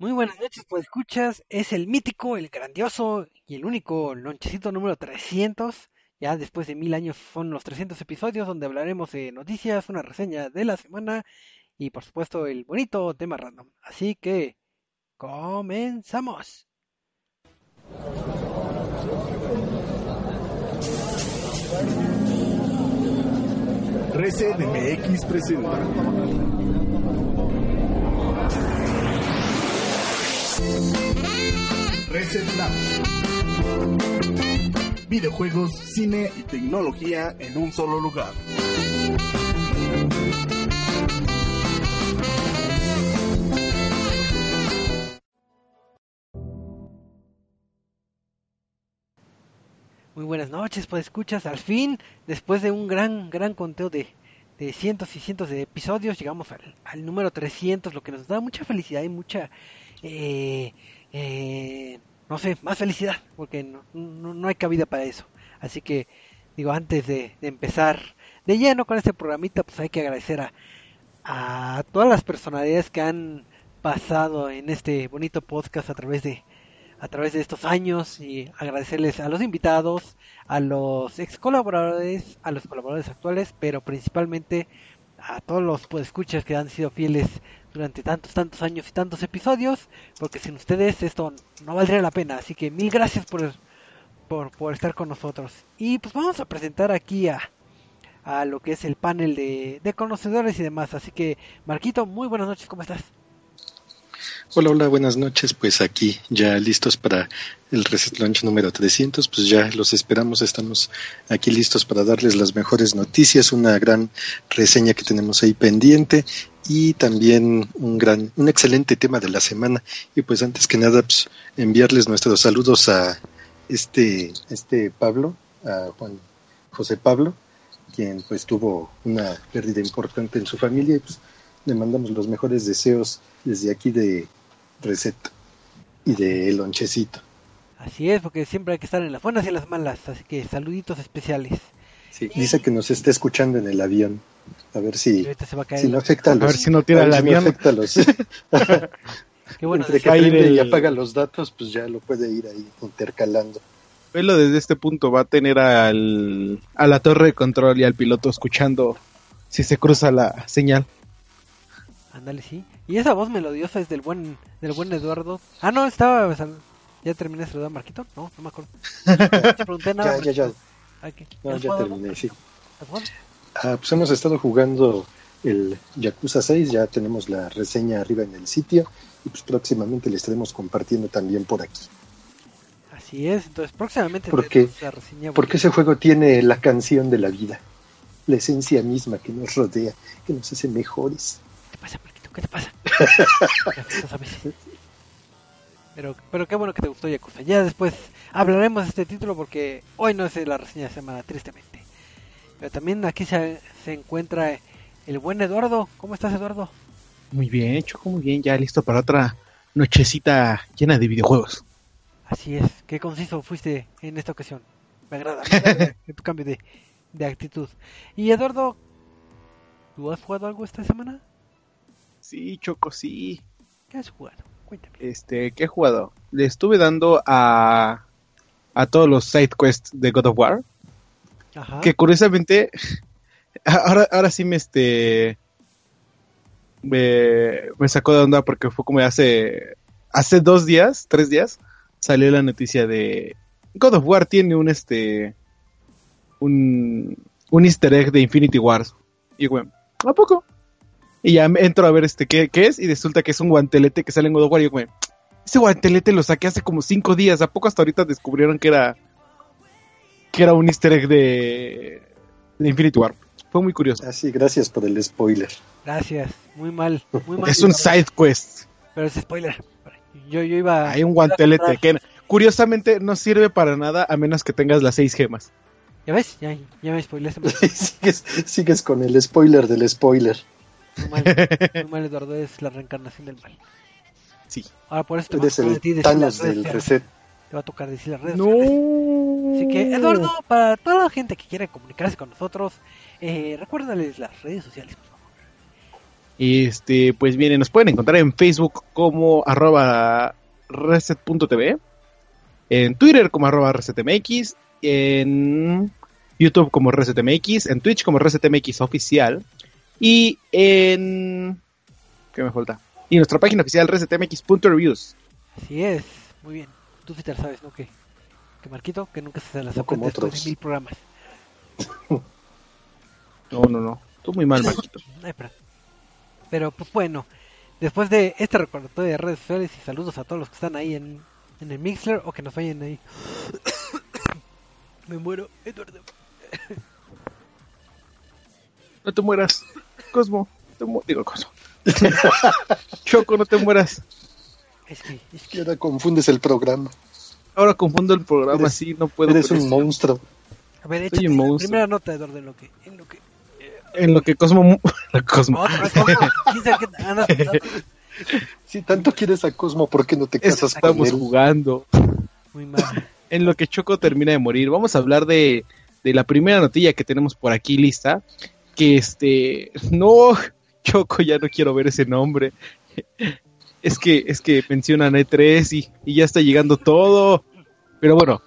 Muy buenas noches, pues escuchas, es el mítico, el grandioso y el único lonchecito número 300. Ya después de mil años son los 300 episodios donde hablaremos de noticias, una reseña de la semana y por supuesto el bonito tema random. Así que, comenzamos. Reset MX presenta. Reset Lab. Videojuegos, cine y tecnología en un solo lugar. Muy buenas noches, pues escuchas, al fin, después de un gran, gran conteo de, de cientos y cientos de episodios, llegamos al, número 300, lo que nos da mucha felicidad y mucha, eh, eh, no sé, más felicidad, porque no, no, no, hay cabida para eso. Así que, digo, antes de, de, empezar de lleno con este programita, pues hay que agradecer a, a todas las personalidades que han pasado en este bonito podcast a través de a través de estos años y agradecerles a los invitados, a los ex colaboradores, a los colaboradores actuales, pero principalmente a todos los escuchas que han sido fieles durante tantos, tantos años y tantos episodios, porque sin ustedes esto no valdría la pena. Así que mil gracias por, por, estar con nosotros. Y pues vamos a presentar aquí a, a lo que es el panel de, de conocedores y demás. Así que, Marquito, muy buenas noches, ¿cómo estás? Hola, hola, buenas noches. Pues aquí ya listos para el Reset Launch número 300. Pues ya los esperamos. Estamos aquí listos para darles las mejores noticias, una gran reseña que tenemos ahí pendiente y también un gran, un excelente tema de la semana. Y pues antes que nada, pues, enviarles nuestros saludos a este, este Pablo, a Juan José Pablo, quien pues tuvo una pérdida importante en su familia y pues le mandamos los mejores deseos desde aquí de Reset y de Lonchecito. Así es, porque siempre hay que estar en las buenas y en las malas, así que saluditos especiales. Sí, dice que nos está escuchando en el avión. A ver si, si no afecta a los. A ver si no tira el avión. No afecta a los. Qué bueno, Entre que prende el... y apaga los datos, pues ya lo puede ir ahí intercalando. Velo desde este punto, va a tener al, a la torre de control y al piloto escuchando si se cruza la señal. Ándale, sí. Y esa voz melodiosa es del buen del buen Eduardo. Ah, no, estaba... ¿Ya terminé de saludar a Marquito? No, no me acuerdo. Te pregunté nada. ya, ya, ya. Okay. No, ya terminé, sí. Ah, pues hemos estado jugando el Yakuza 6, ya tenemos la reseña arriba en el sitio y pues próximamente le estaremos compartiendo también por aquí. Así es, entonces próximamente porque, la reseña porque ese juego tiene la canción de la vida, la esencia misma que nos rodea, que nos hace mejores. ¿Qué te pasa, Marquito? ¿Qué te pasa? pero, pero qué bueno que te gustó Yakuza. Ya después hablaremos de este título porque hoy no es la reseña de semana, tristemente. Pero también aquí se, se encuentra el buen Eduardo. ¿Cómo estás, Eduardo? Muy bien, Choco, muy bien. Ya listo para otra nochecita llena de videojuegos. Así es. Qué conciso fuiste en esta ocasión. Me agrada, me agrada tu cambio de, de actitud. Y Eduardo, ¿tú has jugado algo esta semana? Sí, Choco, sí. ¿Qué has jugado? Cuéntame. Este, ¿qué he jugado? Le estuve dando a a todos los side quests de God of War. Ajá. Que curiosamente ahora ahora sí me este me, me sacó de onda porque fue como hace hace dos días, tres días salió la noticia de God of War tiene un este un un Easter egg de Infinity Wars. Y bueno, ¿a poco? Y ya entro a ver este qué, qué, es y resulta que es un guantelete que sale en God of War y yo, güey, ese guantelete lo saqué hace como cinco días, ¿a poco hasta ahorita descubrieron que era que era un easter egg de, de Infinity War? Fue muy curioso. Ah, sí, gracias por el spoiler. Gracias, muy mal, muy mal. es un side quest. Pero es spoiler. Yo, yo iba... Hay un guantelete que curiosamente no sirve para nada a menos que tengas las seis gemas. ¿Ya ves? Ya, ya me spoileaste. sigues, sigues con el spoiler del spoiler. Muy mal, muy mal, Eduardo, es la reencarnación del mal. Sí. Ahora por eso te eres el decir Thanos del reset. Te va a tocar decir las redes. No. Así que, Eduardo, para toda la gente que quiere comunicarse con nosotros, eh, recuérdales las redes sociales, por favor. Este, pues bien, nos pueden encontrar en Facebook como arroba reset.tv, en Twitter como arroba resetmx, en YouTube como resetmx, en Twitch como resetmx oficial y en... ¿Qué me falta? Y nuestra página oficial resetmx.reviews. Así es, muy bien. Tú sí te la sabes, ¿no? Que, que Marquito, que nunca se las No como otros. de mil programas. No, no, no. Tú muy mal, Marquito. Ay, perdón. Pero pues bueno, después de este recordatorio de redes sociales y saludos a todos los que están ahí en, en el Mixler o que nos oyen ahí. Me muero, Eduardo. No te mueras. Cosmo. te mu- Digo, Cosmo. Choco, no te mueras. Es que, es que ahora confundes el programa. Ahora confundo el programa, Eres- sí, no puedo. Eres un monstruo. a ver, soy échate un la monstruo. primera nota, Eduardo, en lo que, en lo que. En lo que Cosmo... mu- Cosmo. Si tanto quieres a Cosmo, ¿por qué no te casas con Estamos él? jugando. Muy mal. En lo que Choco termina de morir, vamos a hablar de, de la primera notilla que tenemos por aquí lista. Que este. No, Choco, ya no quiero ver ese nombre. Es que, es que mencionan E3 y, y ya está llegando todo. Pero bueno.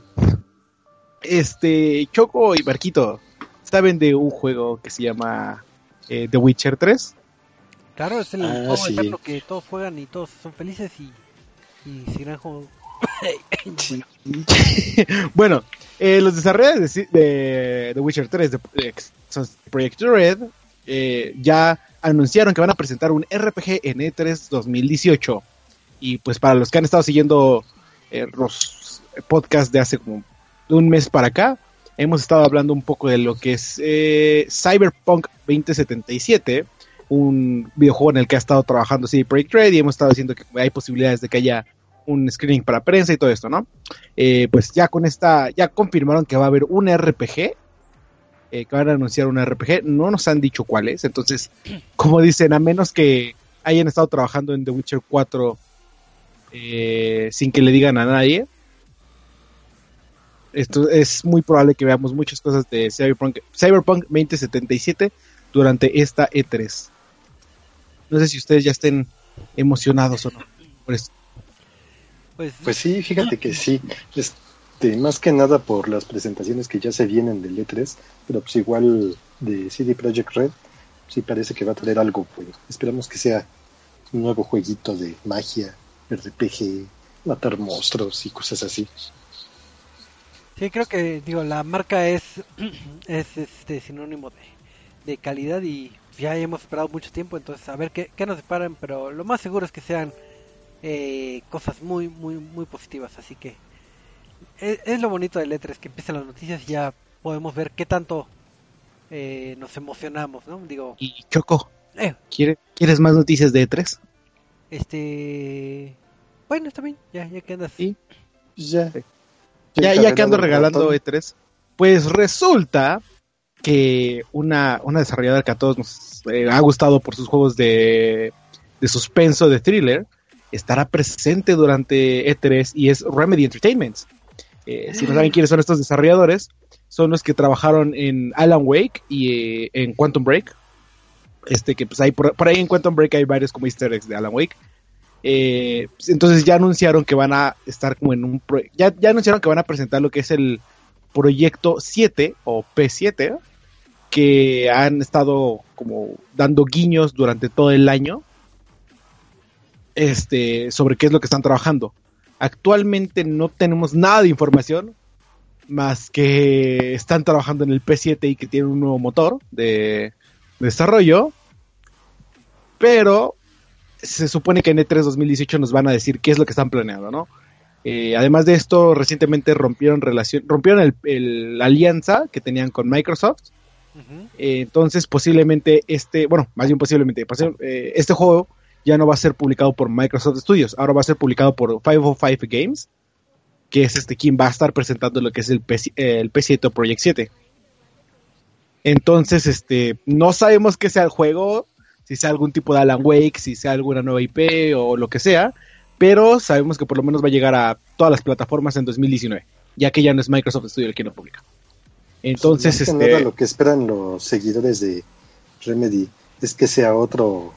Este, Choco y Marquito, ¿saben de un juego que se llama eh, The Witcher 3? Claro, es el Ah, juego sí. que todos juegan y todos son felices y, y seguirán jugando. Bueno, eh, los desarrolladores de, The Witcher 3 de, Project Red eh, ya anunciaron que van a presentar un RPG en E E3 2018. Y pues para los que han estado siguiendo eh, los podcasts de hace como un mes para acá, hemos estado hablando un poco de lo que es Cyberpunk 2077, un videojuego en el que ha estado trabajando CD Projekt Red y hemos estado diciendo que hay posibilidades de que haya un screening para prensa y todo esto, ¿no? Eh, pues ya con esta, ya confirmaron que va a haber un RPG, eh, que van a anunciar un RPG, no nos han dicho cuál es, entonces, como dicen, a menos que hayan estado trabajando en The Witcher 4 eh, sin que le digan a nadie, esto es muy probable que veamos muchas cosas de Cyberpunk, Cyberpunk 2077 durante esta E3. No sé si ustedes ya estén emocionados o no por esto. Pues, Pues sí, fíjate que sí. Este, más que nada por las presentaciones que ya se vienen del E3, pero pues igual de CD Projekt Red, sí parece que va a traer algo bueno. Esperamos que sea un nuevo jueguito de magia, RPG, matar monstruos y cosas así. sí, creo que digo la marca es es este sinónimo de, de calidad y ya hemos esperado mucho tiempo, entonces a ver qué, qué nos separan, pero lo más seguro es que sean eh, cosas muy muy muy positivas, así que es, es lo bonito del E3 que empiezan las noticias y ya podemos ver qué tanto eh, nos emocionamos, ¿no? Digo, Y Choco, eh, ¿quiere- ¿quieres más noticias de E3? este bueno, está bien, ya ya que andas Sí. Pues ya. Ya, ya que ando regalando ratón. E3, pues resulta que una, una desarrolladora que a todos nos eh, ha gustado por sus juegos de, de suspenso, de thriller, estará presente durante E3 y es Remedy Entertainment. Eh, si no saben quiénes son estos desarrolladores, son los que trabajaron en Alan Wake y eh, en Quantum Break. Este que pues hay por, por ahí en Quantum Break hay varios como easter eggs de Alan Wake. Eh, pues, entonces ya anunciaron que van a estar como en un pro- ya, ya anunciaron que van a presentar lo que es el proyecto 7 o P7 que han estado como dando guiños durante todo el año este sobre qué es lo que están trabajando. Actualmente no tenemos nada de información más que están trabajando en el P7 y que tienen un nuevo motor de desarrollo, pero se supone que en E E3 2018 nos van a decir qué es lo que están planeando, ¿no? Eh, además de esto, recientemente rompieron relación, rompieron el- el- la alianza que tenían con Microsoft. Eh, entonces, posiblemente este, bueno, más bien posiblemente, posi- eh, este juego ya no va a ser publicado por Microsoft Studios, ahora va a ser publicado por 505 Games, que es este quien va a estar presentando lo que es el, P, el P7 o Project 7. Entonces, este, no sabemos qué sea el juego, si sea algún tipo de Alan Wake, si sea alguna nueva IP o lo que sea, pero sabemos que por lo menos va a llegar a todas las plataformas en 2019, ya que ya no es Microsoft Studio el que lo publica. Entonces, que este, nada lo que esperan los seguidores de Remedy es que sea otro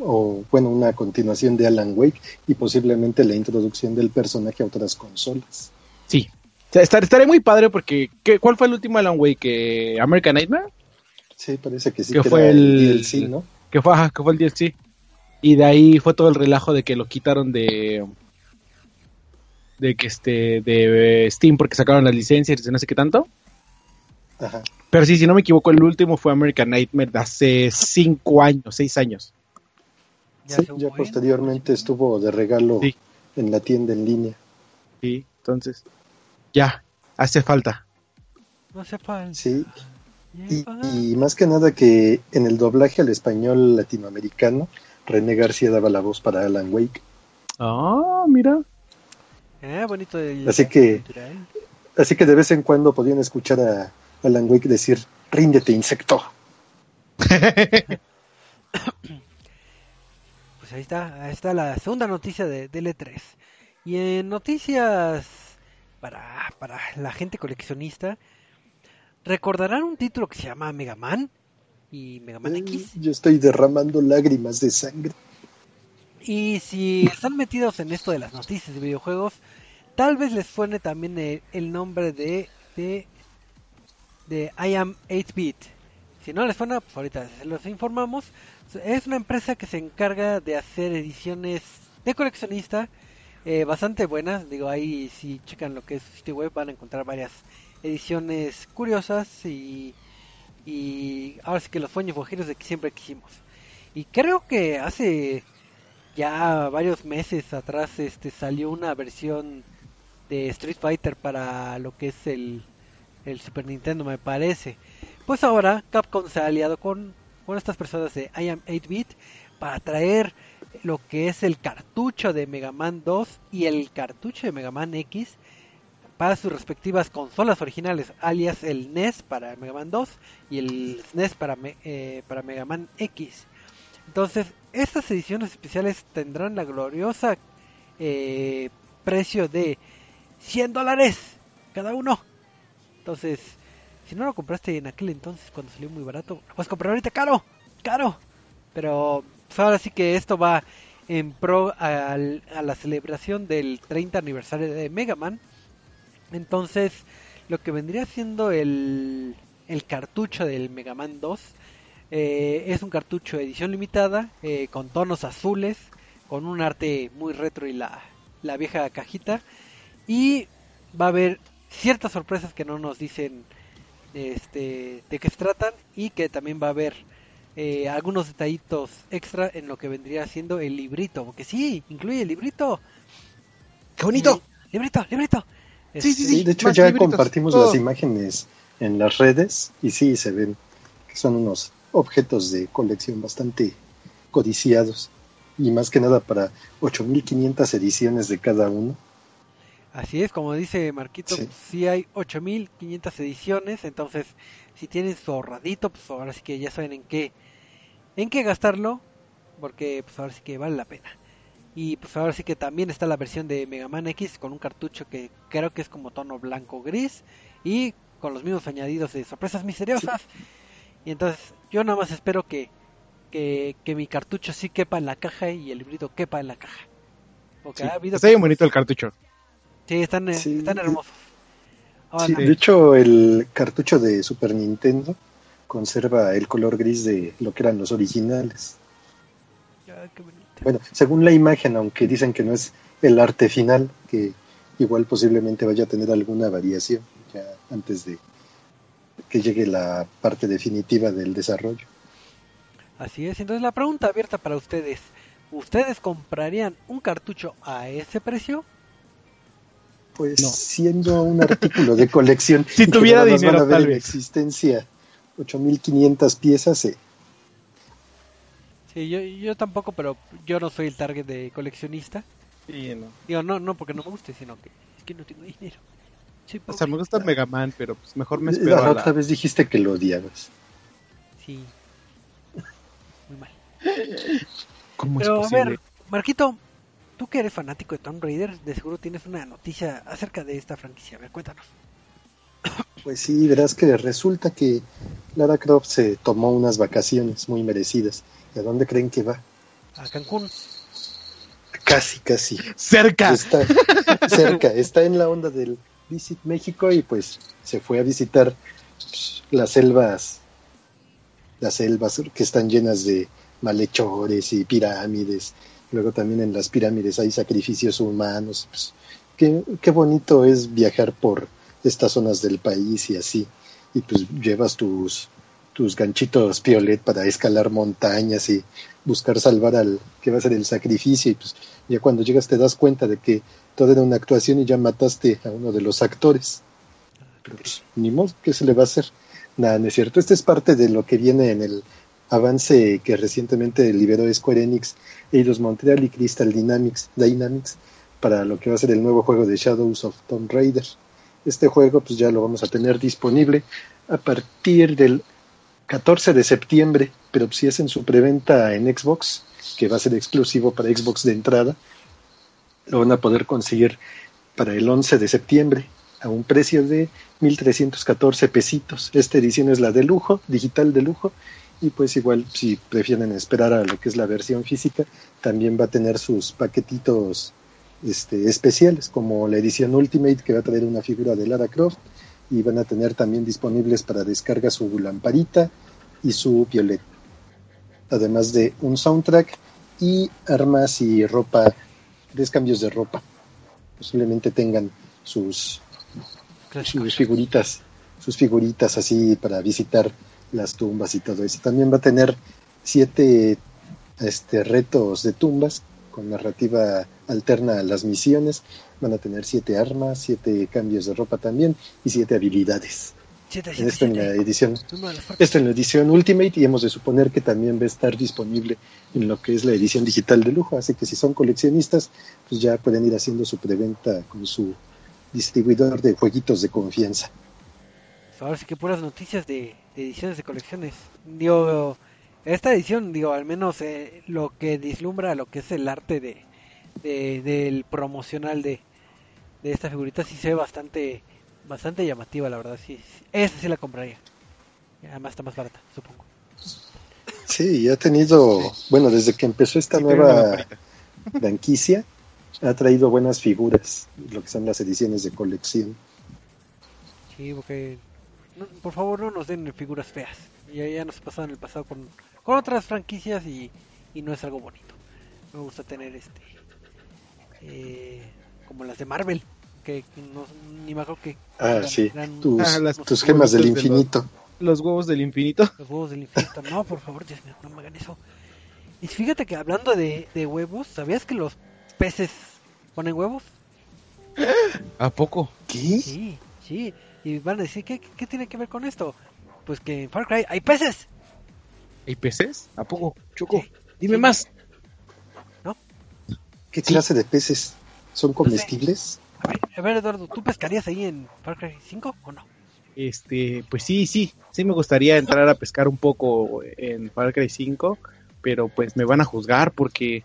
o bueno, una continuación de Alan Wake y posiblemente la introducción del personaje a otras consolas. Sí. O sea, estar- estaría muy padre porque ¿qué- ¿cuál fue el último Alan Wake? ¿Que ¿American Nightmare? Sí, parece que sí. Que que fue el- DLC, ¿no? Que fue, ajá, que fue el DLC. Y de ahí fue todo el relajo de que lo quitaron de de que este de Steam porque sacaron las licencias y no sé qué tanto. Ajá. Pero sí, si no me equivoco, el último fue American Nightmare de hace cinco años, seis años. Sí, hace un ya posteriormente pues, estuvo de regalo Sí. en la tienda en línea. Sí, entonces ya hace falta. No se falta. Sí, y, y más que nada que en el doblaje al español latinoamericano, René García daba la voz para Alan Wake. Ah, mira. Eh, bonito el Así que- cultural. Así que de vez en cuando podían escuchar a Alan Wake decir, ríndete insecto. Pues ahí está, ahí está la segunda noticia de, del E3. Y en noticias para, para la gente coleccionista, recordarán un título que se llama Mega Man y Mega Man Eh, X. Yo estoy derramando lágrimas de sangre. Y si están metidos en esto de las noticias de videojuegos, tal vez les suene también el, el nombre de, de, de I Am 8-Bit. Si no les suena, pues ahorita se los informamos. Es una empresa que se encarga de hacer ediciones de coleccionista eh, bastante buenas. Digo, ahí si checan lo que es su sitio web van a encontrar varias ediciones curiosas y, y ahora sí que los sueños guajiros de que siempre quisimos. Y creo que hace ya varios meses atrás este salió una versión de Street Fighter para lo que es el, el Super Nintendo me parece pues ahora Capcom se ha aliado con, con estas personas de I Am 8-Bit para traer lo que es el cartucho de Mega Man 2 y el cartucho de Mega Man X para sus respectivas consolas originales, alias el NES para Mega Man 2 y el SNES para, eh, para Mega Man X. Entonces, estas ediciones especiales tendrán la gloriosa eh, precio de 100 dólares cada uno. Entonces, si no lo compraste en aquel entonces cuando salió muy barato, lo puedes comprar ahorita caro, caro. Pero pues ahora sí que esto va en pro al- a la celebración del 30 aniversario de Mega Man. Entonces, lo que vendría siendo el, cartucho del Mega Man 2 eh, es un cartucho de edición limitada eh, con tonos azules, con un arte muy retro y la, la vieja cajita. Y va a haber ciertas sorpresas que no nos dicen este, de qué se tratan y que también va a haber eh, algunos detallitos extra en lo que vendría siendo el librito, porque sí, incluye el librito. ¡Qué bonito! Librito, librito. Sí, sí, Este, Sí, de hecho ya libritos, compartimos todo. las imágenes en las redes y sí se ven que son unos objetos de colección bastante codiciados y más que nada para 8500 ediciones de cada uno. Así es, como dice Marquito, Sí. pues, sí hay 8500 ediciones, entonces si tienen su ahorradito, pues ahora sí que ya saben en qué en qué gastarlo, porque pues ahora sí que vale la pena. Y pues ahora sí que también está la versión de Mega Man X con un cartucho que creo que es como tono blanco gris y con los mismos añadidos de sorpresas misteriosas. Y entonces yo nada más espero que, que, que mi cartucho sí quepa en la caja y el librito quepa en la caja. Porque Sí, ha habido Está bien bonito el cartucho. Sí, están, eh, Sí. están hermosos. Sí, no, de hecho, el cartucho de Super Nintendo conserva el color gris de lo que eran los originales. qué. Bueno, según la imagen, aunque dicen que no es el arte final, que igual posiblemente vaya a tener alguna variación ya antes de que llegue la parte definitiva del desarrollo. Así es. Entonces la pregunta abierta para ustedes. ¿Ustedes comprarían un cartucho a ese precio? Pues No. siendo un artículo de colección, Si que tuviera dinero, van a ver tal vez. existencia 8500 piezas, eh, Sí, yo, yo tampoco, pero yo no soy el target de coleccionista. Sí, no. Digo, no, no porque no me guste, sino que es que no tengo dinero. Soy O sea, me gusta Mega Man, pero pues mejor me la espero a otra la... vez dijiste que lo odiabas. Sí. Muy mal. ¿Cómo es Pero a posible? ver, Marquito, tú que eres fanático de Tomb Raider, de seguro tienes una noticia acerca de esta franquicia. A ver, cuéntanos. Pues sí, verás que resulta que Lara Croft se tomó unas vacaciones muy merecidas. ¿Y a dónde creen que va? a Cancún. Casi, casi. Cerca. Está cerca, está en la onda del Visit México y pues se fue a visitar pues, las selvas, las selvas que están llenas de malhechores y pirámides. Luego también en las pirámides hay sacrificios humanos. Pues, qué, qué bonito es viajar por estas zonas del país y así. Y pues llevas tus, tus ganchitos piolet para escalar montañas y buscar salvar al que va a ser el sacrificio. Y pues ya cuando llegas te das cuenta de que todo era una actuación y ya mataste a uno de los actores. Pero pues, ni modo, ¿qué se le va a hacer? Nada, no es cierto. Este es parte de lo que viene en el avance que recientemente liberó Square Enix, Eidos Montreal y Crystal Dynamics, Dynamics para lo que va a ser el nuevo juego de Shadows of Tomb Raider. Este juego pues ya lo vamos a tener disponible a partir del 14 de septiembre, pero si es en su preventa en Xbox, que va a ser exclusivo para Xbox de entrada, lo van a poder conseguir para el 11 de septiembre a un precio de 1314 pesitos. Esta edición es la de lujo, digital de lujo, y pues igual si prefieren esperar a lo que es la versión física, también va a tener sus paquetitos este, especiales, como la edición Ultimate que va a traer una figura de Lara Croft y van a tener también disponibles para descarga su lamparita y su violet, además de un soundtrack y armas y ropa, descambios de ropa. Posiblemente tengan sus, sus figuritas, sus figuritas así para visitar las tumbas y todo eso. También va a tener siete este, retos de tumbas con narrativa alterna a las misiones. Van a tener siete armas, siete cambios de ropa también y siete habilidades. Siete, siete, Esto en la edición, esto en la edición Ultimate y hemos de suponer que también va a estar disponible en lo que es la edición digital de lujo. Así que si son coleccionistas, pues ya pueden ir haciendo su preventa con su distribuidor de jueguitos de confianza. Ahora sí que puras noticias de, de ediciones de colecciones. Digo, esta edición, digo, al menos eh, lo que vislumbra lo que es el arte de, de- del promocional de, de esta figurita sí se ve bastante bastante llamativa, la verdad. Sí, sí. esta sí la compraría. Además está más barata, supongo. Sí, ha tenido, bueno, desde que empezó esta Sí, nueva franquicia, ha traído buenas figuras, lo que son las ediciones de colección. Sí, porque no- por favor no nos den figuras feas. Ya, ya nos pasado en el pasado con, con otras franquicias y, y no es algo bonito. Me gusta tener este eh, como las de Marvel, que no, ni me acuerdo que Ah, eran- sí, eran tus, Ah, las- tus gemas del huevitos de los- infinito. Los huevos del infinito. los huevos del infinito. No, por favor, Dios mío, no me hagan eso. Y fíjate que hablando de, de huevos, ¿sabías que los peces ponen huevos? ¿A poco? ¿Qué? Sí, sí. Y van a decir, ¿qué, qué tiene que ver con esto? Pues que en Far Cry hay peces. ¿Hay peces? ¿A poco? Choco. Sí. Dime Sí. más. ¿Qué Sí. clase de peces? ¿Son comestibles? A ver, a ver, Eduardo, ¿tú pescarías ahí en Far Cry 5 o no? Este, pues sí, sí. Sí me gustaría entrar a pescar un poco en Far Cry 5, pero pues me van a juzgar porque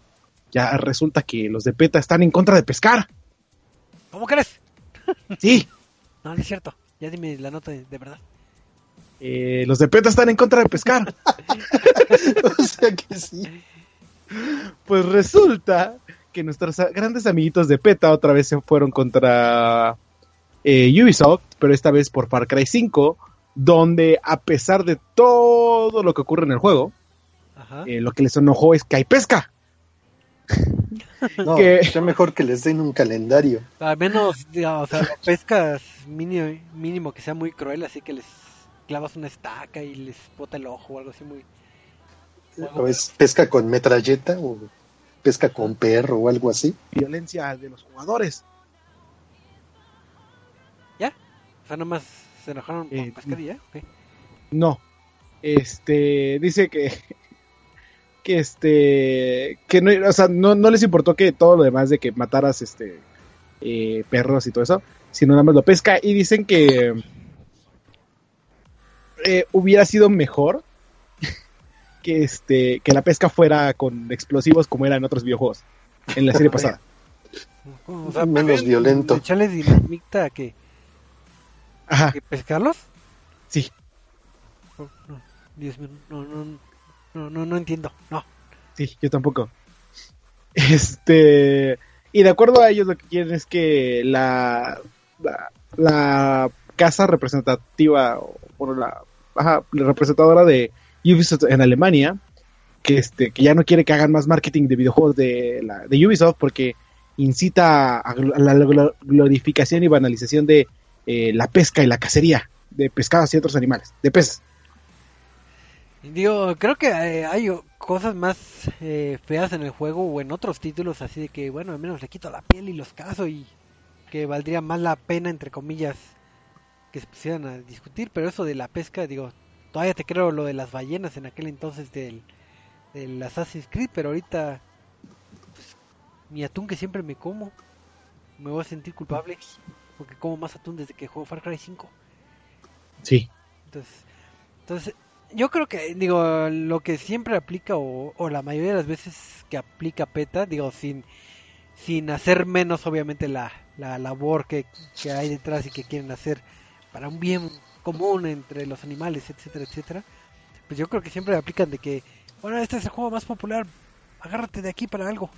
ya resulta que los de PETA están en contra de pescar. ¿Cómo crees? Sí. No, no es cierto. Ya dime la nota de, de verdad. Eh, los de PETA están en contra de pescar. o sea que sí. Pues resulta que nuestros grandes amiguitos de PETA otra vez se fueron contra eh, Ubisoft, pero esta vez por Far Cry 5, donde a pesar de todo lo que ocurre en el juego, eh, lo que les enojó es que hay pesca. No, Que- mejor que les den un calendario. Al menos, digamos, o sea, la pesca es mínimo, mínimo que sea muy cruel, así que les clavas una estaca y les bota el ojo o algo así muy... O es pesca con metralleta o pesca con perro o algo así. Violencia de los jugadores. ¿Ya? O sea, nomás se enojaron por Eh, pescar y ya. ok. No. Este, dice que que este que no, o sea, no, no les importó que todo lo demás de que mataras este eh, perros y todo eso, sino nada más lo pesca y dicen que eh, hubiera sido mejor que este que la pesca fuera con explosivos como era en otros videojuegos en la serie pasada. O sea, Menos violento. Echarles dinamita que, Ajá, que pescarlos. sí. Oh, no, Dios mío, no, no, no, no, no entiendo. No. Sí, yo tampoco. Este, y de acuerdo a ellos lo que quieren es que la, la, casa representativa, o bueno, la, representadora de Ubisoft en Alemania, que este, que ya no quiere que hagan más marketing de videojuegos de, la, de Ubisoft porque incita a, la gl- glorificación y banalización de eh, la pesca y la cacería de pescados y otros animales, de peces. Digo, creo que eh, hay cosas más eh, feas en el juego o en otros títulos, así de que, bueno, al menos le quito la piel y los caso y que valdría más la pena, entre comillas, que se pusieran a discutir, pero eso de la pesca, digo, todavía te creo lo de las ballenas en aquel entonces del, del Assassin's Creed, pero ahorita, pues, mi atún que siempre me como, me voy a sentir culpable, porque como más atún desde que juego Far Cry 5. Sí. Entonces, entonces yo creo que, digo, lo que siempre aplica, o, o la mayoría de las veces que aplica PETA, digo, sin, sin hacer menos, obviamente, la, la labor que, que hay detrás y que quieren hacer para un bien común entre los animales, etcétera, etcétera, pues yo creo que siempre aplican de que, bueno, este es el juego más popular, agárrate de aquí para algo.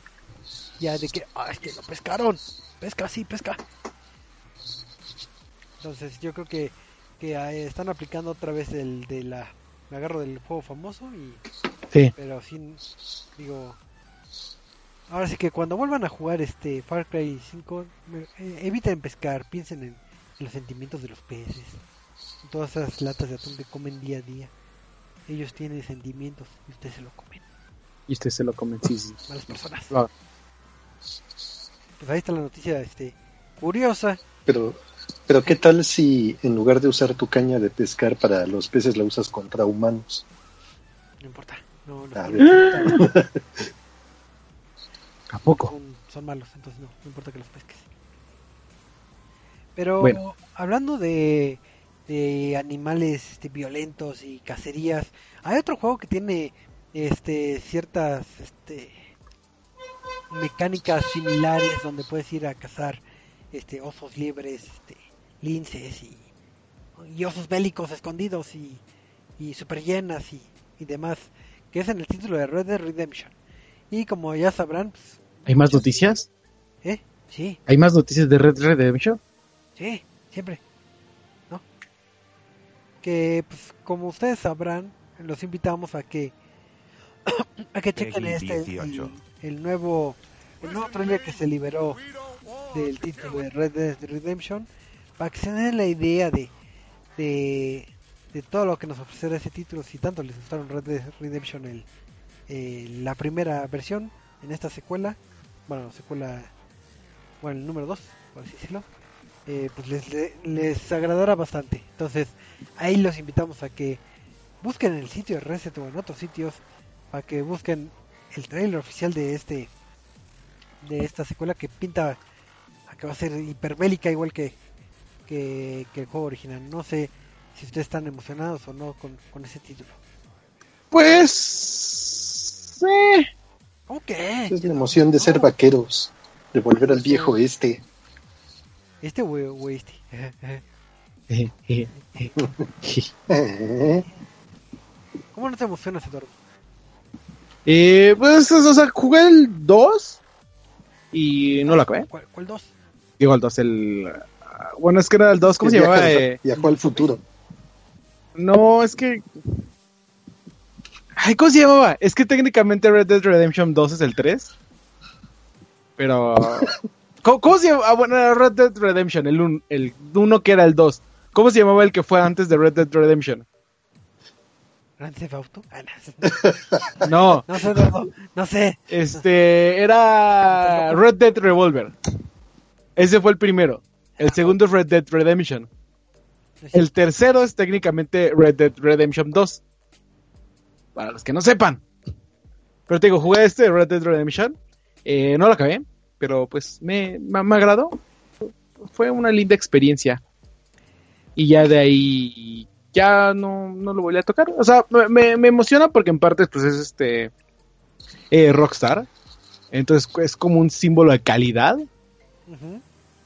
Ya de que, ah, es que lo pescaron, pesca, sí, pesca. Entonces yo creo que que eh, están aplicando otra vez el de la me agarro del juego famoso y Sí. pero sin digo ahora sí que cuando vuelvan a jugar este Far Cry 5 me- eh, eviten pescar piensen en, en los sentimientos de los peces en todas esas latas de atún que comen día a día ellos tienen sentimientos y ustedes se lo comen Y usted se lo comen, sí, sí. malas personas Claro. pues ahí está la noticia este curiosa Pero, pero ¿qué tal si en lugar de usar tu caña de pescar para los peces la usas contra humanos? no importa no, no A importa. ver, ¿A poco? son, son malos, entonces no, no importa que los pesques. Pero Bueno. hablando de, de animales este, violentos y cacerías, hay otro juego que tiene este ciertas este, mecánicas similares donde puedes ir a cazar este osos liebres, este, linces y, y osos bélicos escondidos y, y super llenas y, y demás, que es en el título de Red Dead Redemption. Y como ya sabrán, pues, ¿Hay más noticias? ¿eh? Sí, ¿Hay más noticias de Red Red Redemption? sí, siempre. ¿No? Que, pues, como ustedes sabrán, los invitamos a que a que chequen este el, 18. el nuevo el nuevo trailer que se liberó del título de Red Dead Redemption para que se den la idea de de, de todo lo que nos ofrecerá ese título si tanto les gustaron Red Dead Redemption el, la primera versión en esta secuela bueno secuela bueno el número 2 por así decirlo eh, pues les, le- les agradará bastante. Entonces ahí los invitamos a que busquen en el sitio de Reset o en otros sitios para que busquen el trailer oficial de este de esta secuela que pinta a que va a ser hiperbélica igual que, que, que el juego original. No sé si ustedes están emocionados o no con, con ese título. Pues... eh, ¿Cómo que? es la emoción de ser No, vaqueros, de volver al viejo este. Este güey, este. ¿Cómo no te emocionas, Eduardo? Eh, pues, o sea, jugué el 2 y no lo acabé. ¿Cuál, cuál dos? Digo, el 2, el... Bueno, es que era el 2, ¿cómo se llamaba? Eh, Viajó al futuro. No, es que... Ay, ¿cómo se llamaba? Es que técnicamente Red Dead Redemption 2 es el 3. Pero... ¿Cómo, cómo se llamaba? Ah, bueno, era Red Dead Redemption, el 1 el uno que era el 2. ¿Cómo se llamaba el que fue antes de Red Dead Redemption? ¿Grand Theft Auto? Ah, no, No, no sé, Eduardo. No sé. este... Era Red Dead Revolver. Ese fue el primero. El segundo es Red Dead Redemption. El tercero es técnicamente Red Dead Redemption 2. Para los que no sepan. Pero te digo, jugué este Red Dead Redemption. Eh, no lo acabé, pero pues me, me, me agradó. Fue una linda experiencia. Y ya de ahí ya no, no lo volví a tocar. O sea, me- me, emociona porque en parte pues es este eh, Rockstar. Entonces es como un símbolo de calidad.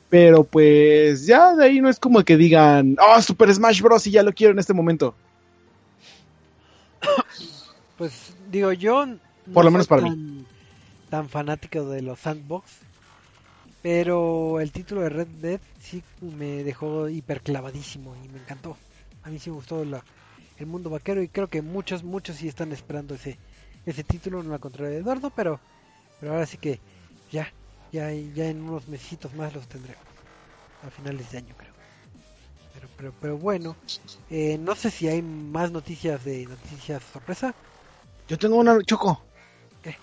Pero pues ya de ahí no es como que digan, oh, Super Smash Bros. y ya lo quiero en este momento. Pues digo yo. no Por lo menos para tan, tan fanático de los sandbox. Pero el título de Red Dead sí me dejó hiperclavadísimo y me encantó. A mí sí me gustó la, el mundo vaquero y creo que muchos, muchos sí están esperando ese, ese título, no la contraria de Eduardo, pero, pero ahora sí que ya, ya, ya en unos mesitos más los tendremos. A finales de año creo. Pero, pero, pero bueno, eh, no sé si hay más noticias de noticias sorpresa. Yo tengo una choco. ¿Qué?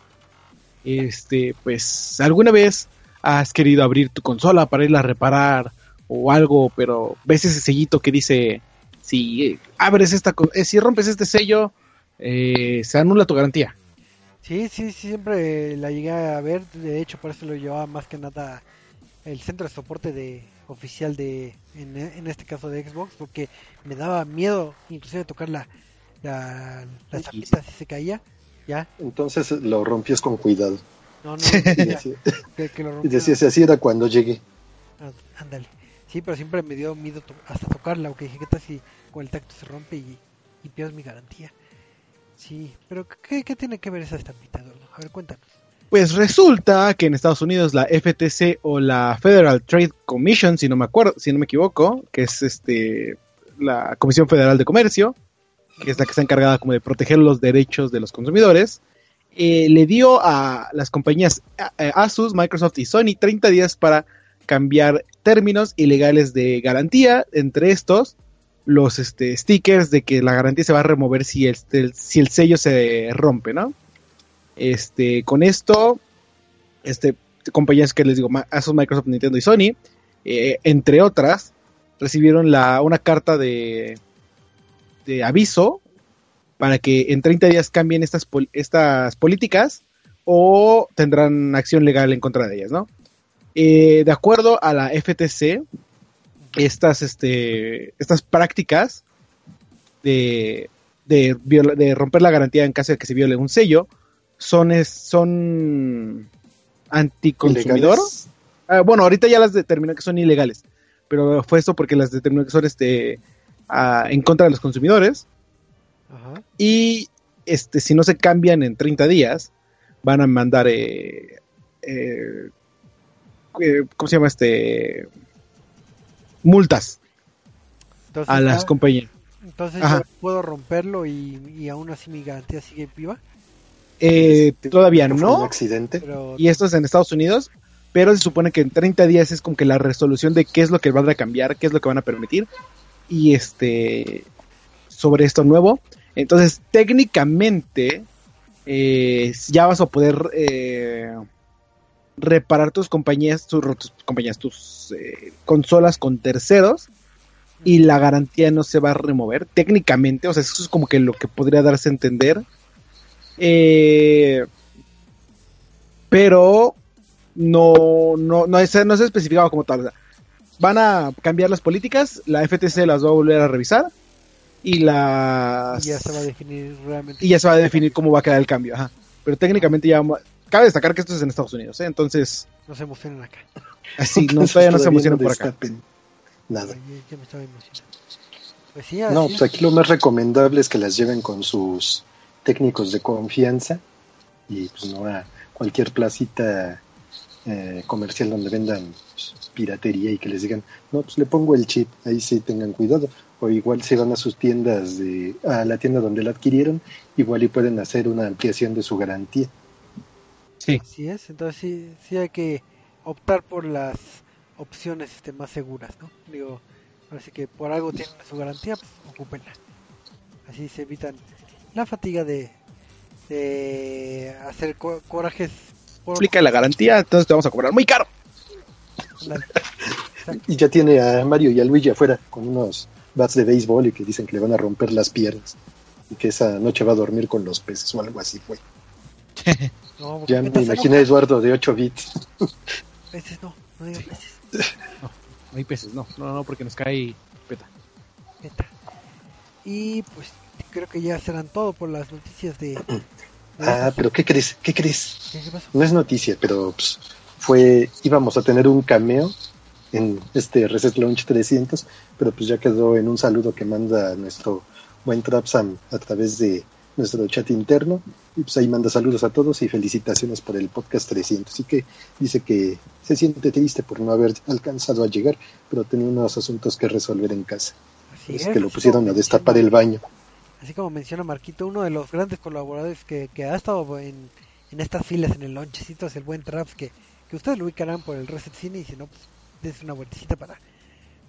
Este, pues, ¿alguna vez has querido abrir tu consola para irla a reparar o algo, pero ves ese sellito que dice si abres esta, eh, si rompes este sello, eh, se anula tu garantía. Sí, sí, sí, siempre la llegué a ver. De hecho, por eso lo llevaba más que nada el centro de soporte de oficial de, en, en este caso de Xbox, porque me daba miedo inclusive tocar la, la, la Sí. tapita si se caía. Ya, Entonces lo rompías con cuidado. no, no, Y ya, decía- que, que lo y rompía. decías, así era cuando llegué. Ah, Ándale. Sí, pero siempre me dio miedo to- hasta tocarla, aunque dije, ¿qué tal si con el tacto se rompe y, y pierdo mi garantía? Sí, pero ¿qué, qué tiene que ver esa estampita? A ver, cuéntanos. Pues resulta que en Estados Unidos la FTC o la Federal Trade Commission, si no me acuerdo, si no me equivoco, que es este la Comisión Federal de Comercio, que es la que está encargada como de proteger los derechos de los consumidores, eh, le dio a las compañías eh, Asus, Microsoft y Sony 30 días para cambiar términos ilegales de garantía, entre estos los este, stickers de que la garantía se va a remover si el, si el sello se rompe, ¿no? Este, con esto, este, compañías que les digo, Asus, Microsoft, Nintendo y Sony, eh, entre otras, recibieron la, una carta de, de aviso para que en 30 días cambien estas, estas políticas o tendrán acción legal en contra de ellas, ¿no? Eh, de acuerdo a la FTC, estas, este, estas prácticas de, de, viola- de romper la garantía en caso de que se viole un sello son, es- son anticonsumidor. Ah, bueno, ahorita ya las determinó que son ilegales, pero fue esto porque las determinó que son este, ah, en contra de los consumidores Ajá. y este, si no se cambian en 30 días, van a mandar, eh, eh, eh, ¿cómo se llama este? Multas Entonces, a las ya- compañías. entonces Ajá. yo puedo romperlo y, y aún así mi garantía sigue viva. Eh, todavía ¿No un accidente? Pero y esto es en Estados Unidos, pero se supone que en 30 días es como que la resolución de qué es lo que van a cambiar, qué es lo que van a permitir, y este, sobre esto nuevo. Entonces, técnicamente, eh, ya vas a poder eh, reparar tus compañías, tus, tus compañías, tus eh, consolas con terceros y la garantía no se va a remover técnicamente, o sea, eso es como que lo que podría darse a entender. Eh, pero no, no, no, es, no se ha especificado como tal. o sea, van a cambiar las políticas, la FTC las va a volver a revisar y las ya se va a definir realmente. y ya se va a definir cómo va a quedar el cambio. Ajá. Pero técnicamente ya cabe destacar que esto es en Estados Unidos, ¿eh? entonces No se emocionen acá. así no todavía no se todavía emocionan por acá. Nada. Ya me estaba emocionando. Pues sí, No, pues aquí lo más recomendable es que las lleven con sus técnicos de confianza y pues no a cualquier placita eh, comercial donde vendan pues, piratería y que les digan, no, pues le pongo el chip, ahí sí tengan cuidado. O igual si van a sus tiendas, de, a la tienda donde la adquirieron, igual y pueden hacer una ampliación de su garantía. Sí. Así es, entonces sí, sí hay que optar por las opciones este, más seguras, ¿no? Digo, así que por algo tienen su garantía, pues ocúpenla. Así se evitan la fatiga de, de hacer co- corajes por... Explica la garantía, entonces te vamos a cobrar muy caro. Y ya tiene a Mario y a Luigi afuera con unos bats de béisbol y que dicen que le van a romper las piernas y que esa noche va a dormir con los peces o algo así fue. No, Ya me no, imaginé a Eduardo de 8 bits. Peces no, no digan peces. No hay peces, no, no, no, porque nos cae peta. Y pues creo que ya serán todo por las noticias de... de Ah, pero ¿qué crees? ¿Qué crees? ¿Qué, qué pasó? No es noticia, pero pues, fue, íbamos a tener un cameo en este Reset Launch 300, pero pues ya quedó en un saludo que manda nuestro buen Trapsam a través de nuestro chat interno, y pues ahí manda saludos a todos y felicitaciones por el podcast 300. Así que dice que se siente triste por no haber alcanzado a llegar, pero tenía unos asuntos que resolver en casa. Así Es que lo pusieron a destapar el baño. Así como menciona Marquito, uno de los grandes colaboradores que, que ha estado en, en estas filas en el lonchecito es el buen Traps, que, que ustedes lo ubicarán por el Reset Cine y si no, pues des una vueltecita para,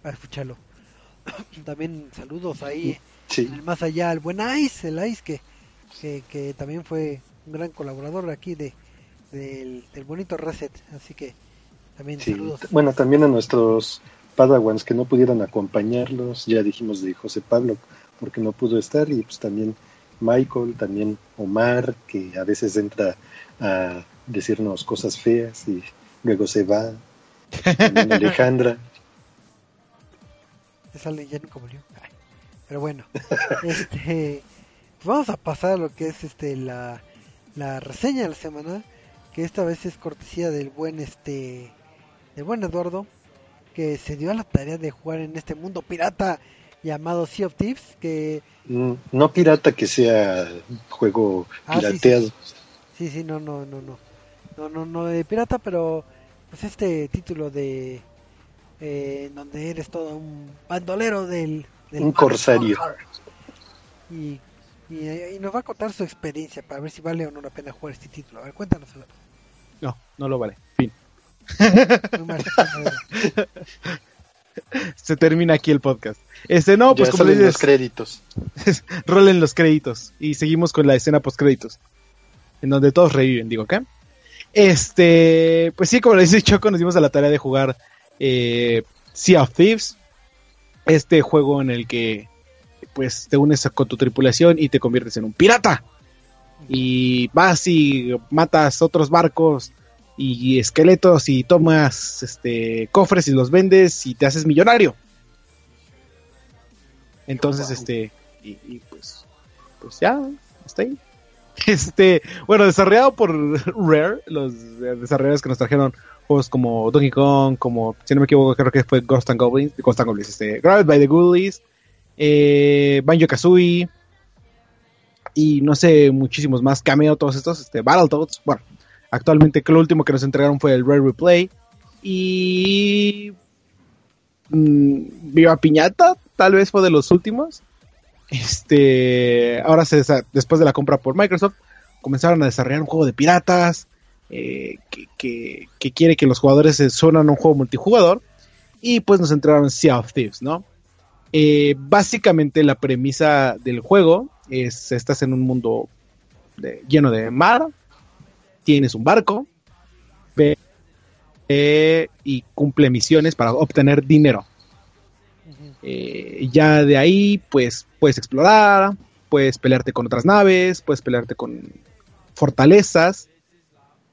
para escucharlo. También saludos ahí Sí, en el más allá al buen Ice, el Ice que, que, que también fue un gran colaborador aquí de del, del bonito Reset, así que también sí. saludos. Bueno, también a nuestros Padawans que no pudieron acompañarlos, ya dijimos de José Pablo porque no pudo estar, y pues también Michael, también Omar, que a veces entra a decirnos cosas feas y luego se va, también Alejandra. Te sale ya nunca murió. Ay, Pero bueno, este, pues vamos a pasar a lo que es este la, la reseña de la semana, que esta vez es cortesía del buen este del buen Eduardo, que se dio a la tarea de jugar en este mundo pirata llamado Sea of Thieves, que Mm, No pirata que sea juego Ah, sí, sí. pirateado. sí, sí, no, no, no, no, no, no, no de pirata, pero pues este título de eh, donde eres todo un bandolero del, del Un corsario. y, y, y nos va a contar su experiencia para ver si vale o no la pena jugar este título. A ver, cuéntanos. Eduardo. No, no lo vale. Fin. Mal. Se termina aquí el podcast. Este, no, pues ya como los créditos. rolen los créditos. Y seguimos con la escena post créditos. En donde todos reviven, digo, ¿qué? Este, pues sí, como le dice Choco, nos dimos a la tarea de jugar eh, Sea of Thieves. Este juego en el que pues te unes con tu tripulación y te conviertes en un pirata. Y vas y matas otros barcos y esqueletos y tomas este cofres y los vendes y te haces millonario. Entonces, Wow. este, y, y, pues, pues ya, está ahí. Este, bueno, desarrollado por Rare, los desarrolladores que nos trajeron juegos como Donkey Kong, como, si no me equivoco, creo que fue Ghost and Goblins, Ghost and Goblins, este, Grabbed by the Ghoulies, eh, Banjo Kazooie, y no sé, muchísimos más, Cameo, todos estos, este, Battletoads, bueno, actualmente que lo último que nos entregaron fue el Rare Replay, y mm, Viva Piñata, tal vez fue de los últimos. Este, ahora se después de la compra por Microsoft, comenzaron a desarrollar un juego de piratas eh, que, que- que quiere que los jugadores se suenan a un juego multijugador. Y pues nos entregaron Sea of Thieves, ¿no? Eh, básicamente la premisa del juego es estás en un mundo de- lleno de mar, tienes un barco ve- eh, y cumple misiones para obtener dinero. Eh, ya de ahí, pues puedes explorar, puedes pelearte con otras naves, puedes pelearte con fortalezas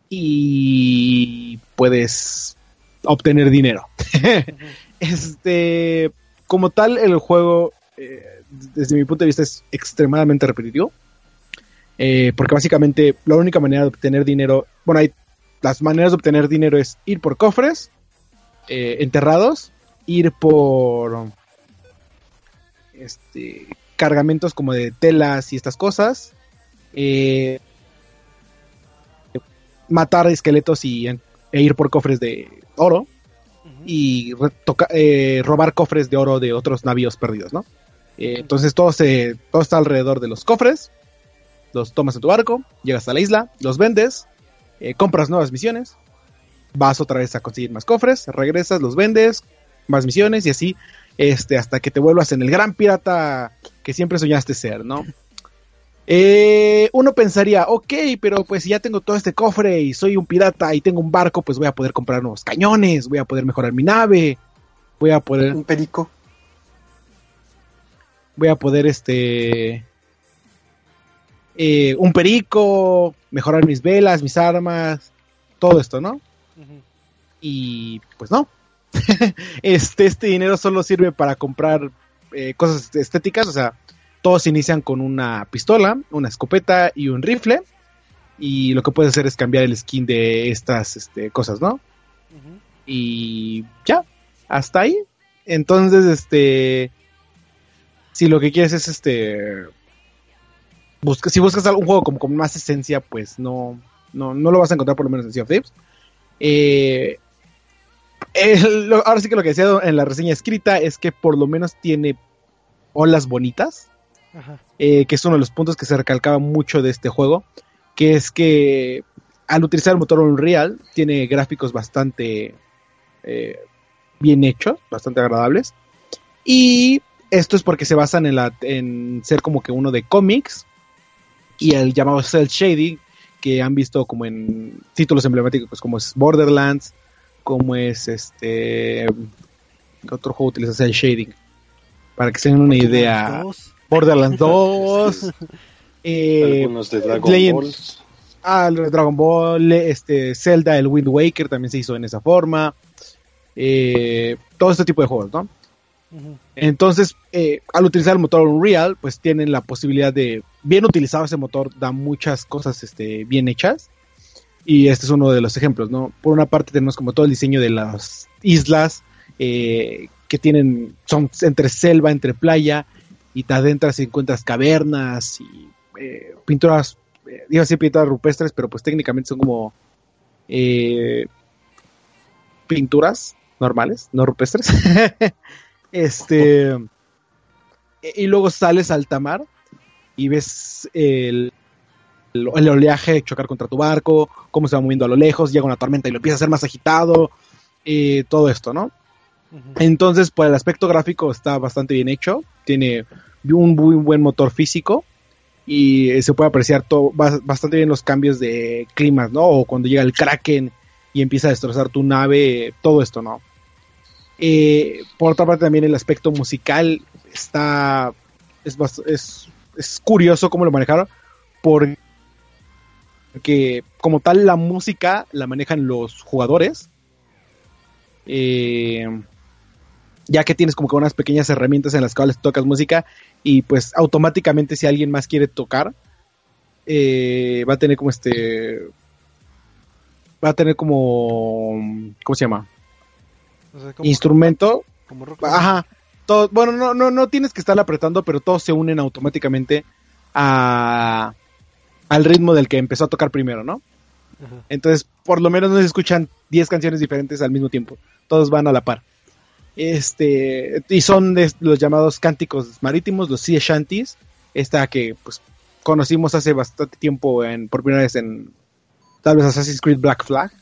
y puedes obtener dinero. este, como tal, el juego, eh, desde mi punto de vista, es extremadamente repetitivo. Eh, porque básicamente la única manera de obtener dinero, bueno, hay las maneras de obtener dinero es ir por cofres eh, enterrados, ir por este cargamentos como de telas y estas cosas, eh, matar esqueletos y e ir por cofres de oro. Y toca- eh, robar cofres de oro de otros navíos perdidos, ¿no? Eh, entonces todo se todo está alrededor de los cofres, los tomas en tu barco, llegas a la isla, los vendes, eh, compras nuevas misiones, vas otra vez a conseguir más cofres, regresas, los vendes, más misiones y así este hasta que te vuelvas en el gran pirata que siempre soñaste ser, ¿no? Eh, uno pensaría, ok, pero pues si ya tengo todo este cofre y soy un pirata y tengo un barco, pues voy a poder comprar nuevos cañones, voy a poder mejorar mi nave, voy a poder, Un perico. voy a poder este, eh, un perico, mejorar mis velas, mis armas, todo esto, ¿no? Y pues no. este, este dinero solo sirve para comprar eh, cosas estéticas, o sea, todos inician con una pistola, una escopeta y un rifle. Y lo que puedes hacer es cambiar el skin de estas este, cosas, ¿no? Y ya, hasta ahí. Entonces, este, si lo que quieres es este busca, si buscas un juego como con más esencia, pues no, no, no lo vas a encontrar por lo menos en Sea of Thieves. Eh, ahora sí que lo que decía en la reseña escrita es que por lo menos tiene olas bonitas. Eh, que es uno de los puntos que se recalcaba mucho de este juego, que es que al utilizar el motor Unreal tiene gráficos bastante eh, bien hechos, bastante agradables, y esto es porque se basan en, la, en ser como que uno de cómics y el llamado cel shading que han visto como en títulos emblemáticos como es Borderlands, como es este ¿qué otro juego utiliza cel shading para que se den una idea. Borderlands 2, eh, Algunos de Dragon Legend- Ball. ah, el Dragon Ball, este, Zelda, el Wind Waker también se hizo en esa forma. Eh, todo este tipo de juegos, ¿no? Entonces, eh, al utilizar el motor Unreal, pues tienen la posibilidad de, bien utilizado ese motor, da muchas cosas este, bien hechas. Y este es uno de los ejemplos, ¿no? Por una parte tenemos como todo el diseño de las islas, eh, que tienen, son entre selva, entre playa, y te adentras y encuentras cavernas y eh, pinturas, eh, iba a decir pinturas rupestres, pero pues técnicamente son como eh, pinturas normales, no rupestres. este. Y luego sales al tamar y ves el, el, el oleaje chocar contra tu barco, cómo se va moviendo a lo lejos, llega una tormenta y lo empieza a hacer más agitado, eh, todo esto, ¿no? Entonces, por el aspecto gráfico está bastante bien hecho, tiene un muy buen motor físico y eh, se puede apreciar todo, ba- bastante bien los cambios de climas, ¿no? O cuando llega el kraken y empieza a destrozar tu nave, todo esto, ¿no? Eh, por otra parte también el aspecto musical está es, es, es curioso cómo lo manejaron porque como tal la música la manejan los jugadores eh, ya que tienes como que unas pequeñas herramientas en las cuales tocas música y pues automáticamente si alguien más quiere tocar eh, va a tener como este va a tener como ¿cómo se llama? O sea, como- instrumento como rock. Ajá. Todo, bueno, no, no, no tienes que estar apretando, pero todos se unen automáticamente a, al ritmo del que empezó a tocar primero, ¿no? Ajá. Entonces, por lo menos no se escuchan 10 canciones diferentes al mismo tiempo. Todos van a la par. Este, y son de los llamados cánticos marítimos, los sea shanties. Esta que pues conocimos hace bastante tiempo en, por primera vez en tal vez Assassin's Creed Black Flag,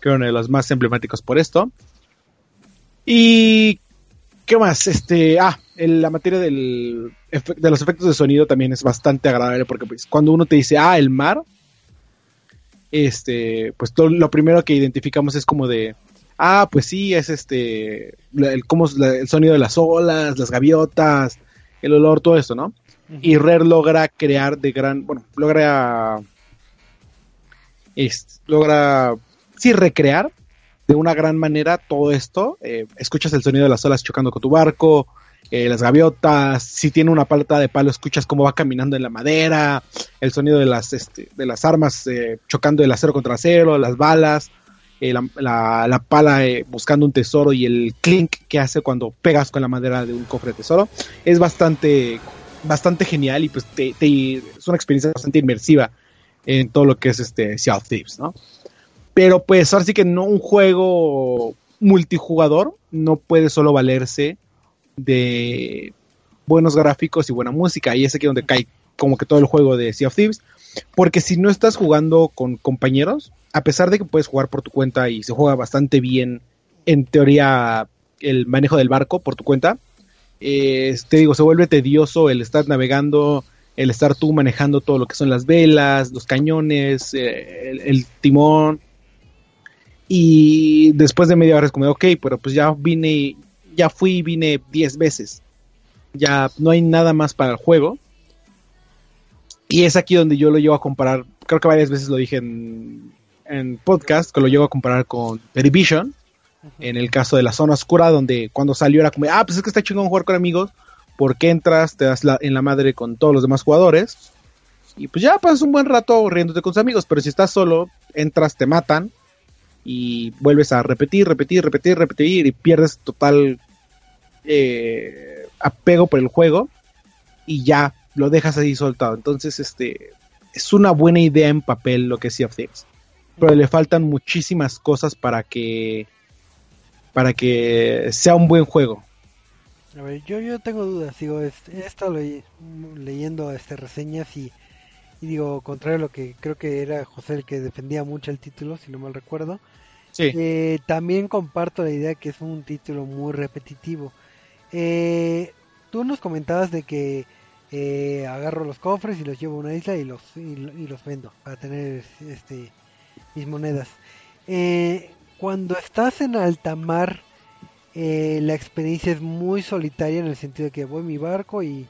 que uno de los más emblemáticos por esto. Y ¿qué más? Este, ah, en la materia del de los efectos de sonido también es bastante agradable porque pues cuando uno te dice, "Ah, el mar", este, pues lo primero que identificamos es como de, ah, pues sí, es este, la- el, cómo la- el sonido de las olas, las gaviotas, el olor, todo eso, ¿no? Y Rare logra crear de gran, bueno, logra, es- logra, sí, recrear de una gran manera todo esto. Eh, escuchas el sonido de las olas chocando con tu barco, eh, las gaviotas, si tiene una paleta de palo, escuchas cómo va caminando en la madera, el sonido de las, este, de las armas eh, chocando el acero contra acero, las balas, eh, la, la- la pala eh, buscando un tesoro y el clink que hace cuando pegas con la madera de un cofre de tesoro. Es bastante, bastante genial y pues te- te- es una experiencia bastante inmersiva en todo lo que es este Sea of Thieves, ¿no? Pero pues ahora sí que no un juego multijugador no puede solo valerse de buenos gráficos y buena música. Y es aquí donde cae como que todo el juego de Sea of Thieves. Porque si no estás jugando con compañeros, a pesar de que puedes jugar por tu cuenta y se juega bastante bien, en teoría, el manejo del barco por tu cuenta, eh, te digo, se vuelve tedioso el estar navegando, el estar tú manejando todo lo que son las velas, los cañones, eh, el, timón. Y después de media hora es como, ok, pero pues ya vine, ya fui y vine 10 veces. Ya no hay nada más para el juego. Y es aquí donde yo lo llevo a comparar, creo que varias veces lo dije en, en podcast, que lo llevo a comparar con The en el caso de la zona oscura, donde cuando salió era como, ah, pues es que está chingón jugar con amigos, porque entras, te das la- en la madre con todos los demás jugadores, y pues ya pasas un buen rato riéndote con tus amigos, pero si estás solo, entras, te matan, y vuelves a repetir, repetir, repetir, repetir, y pierdes total eh, apego por el juego, y ya lo dejas ahí soltado. Entonces, este es una buena idea en papel lo que es Sea of Thieves. Pero le faltan muchísimas cosas para que para que sea un buen juego. A ver, yo, yo tengo dudas, digo, he estado le- leyendo este, reseñas y, y digo, contrario a lo que creo que era José el que defendía mucho el título, si no mal recuerdo, Sí. eh, también comparto la idea que es un título muy repetitivo. Eh, tú nos comentabas de que eh, agarro los cofres y los llevo a una isla y los, y, y los vendo para tener este mis monedas. Eh, cuando estás en alta mar, eh, la experiencia es muy solitaria en el sentido de que voy en mi barco y,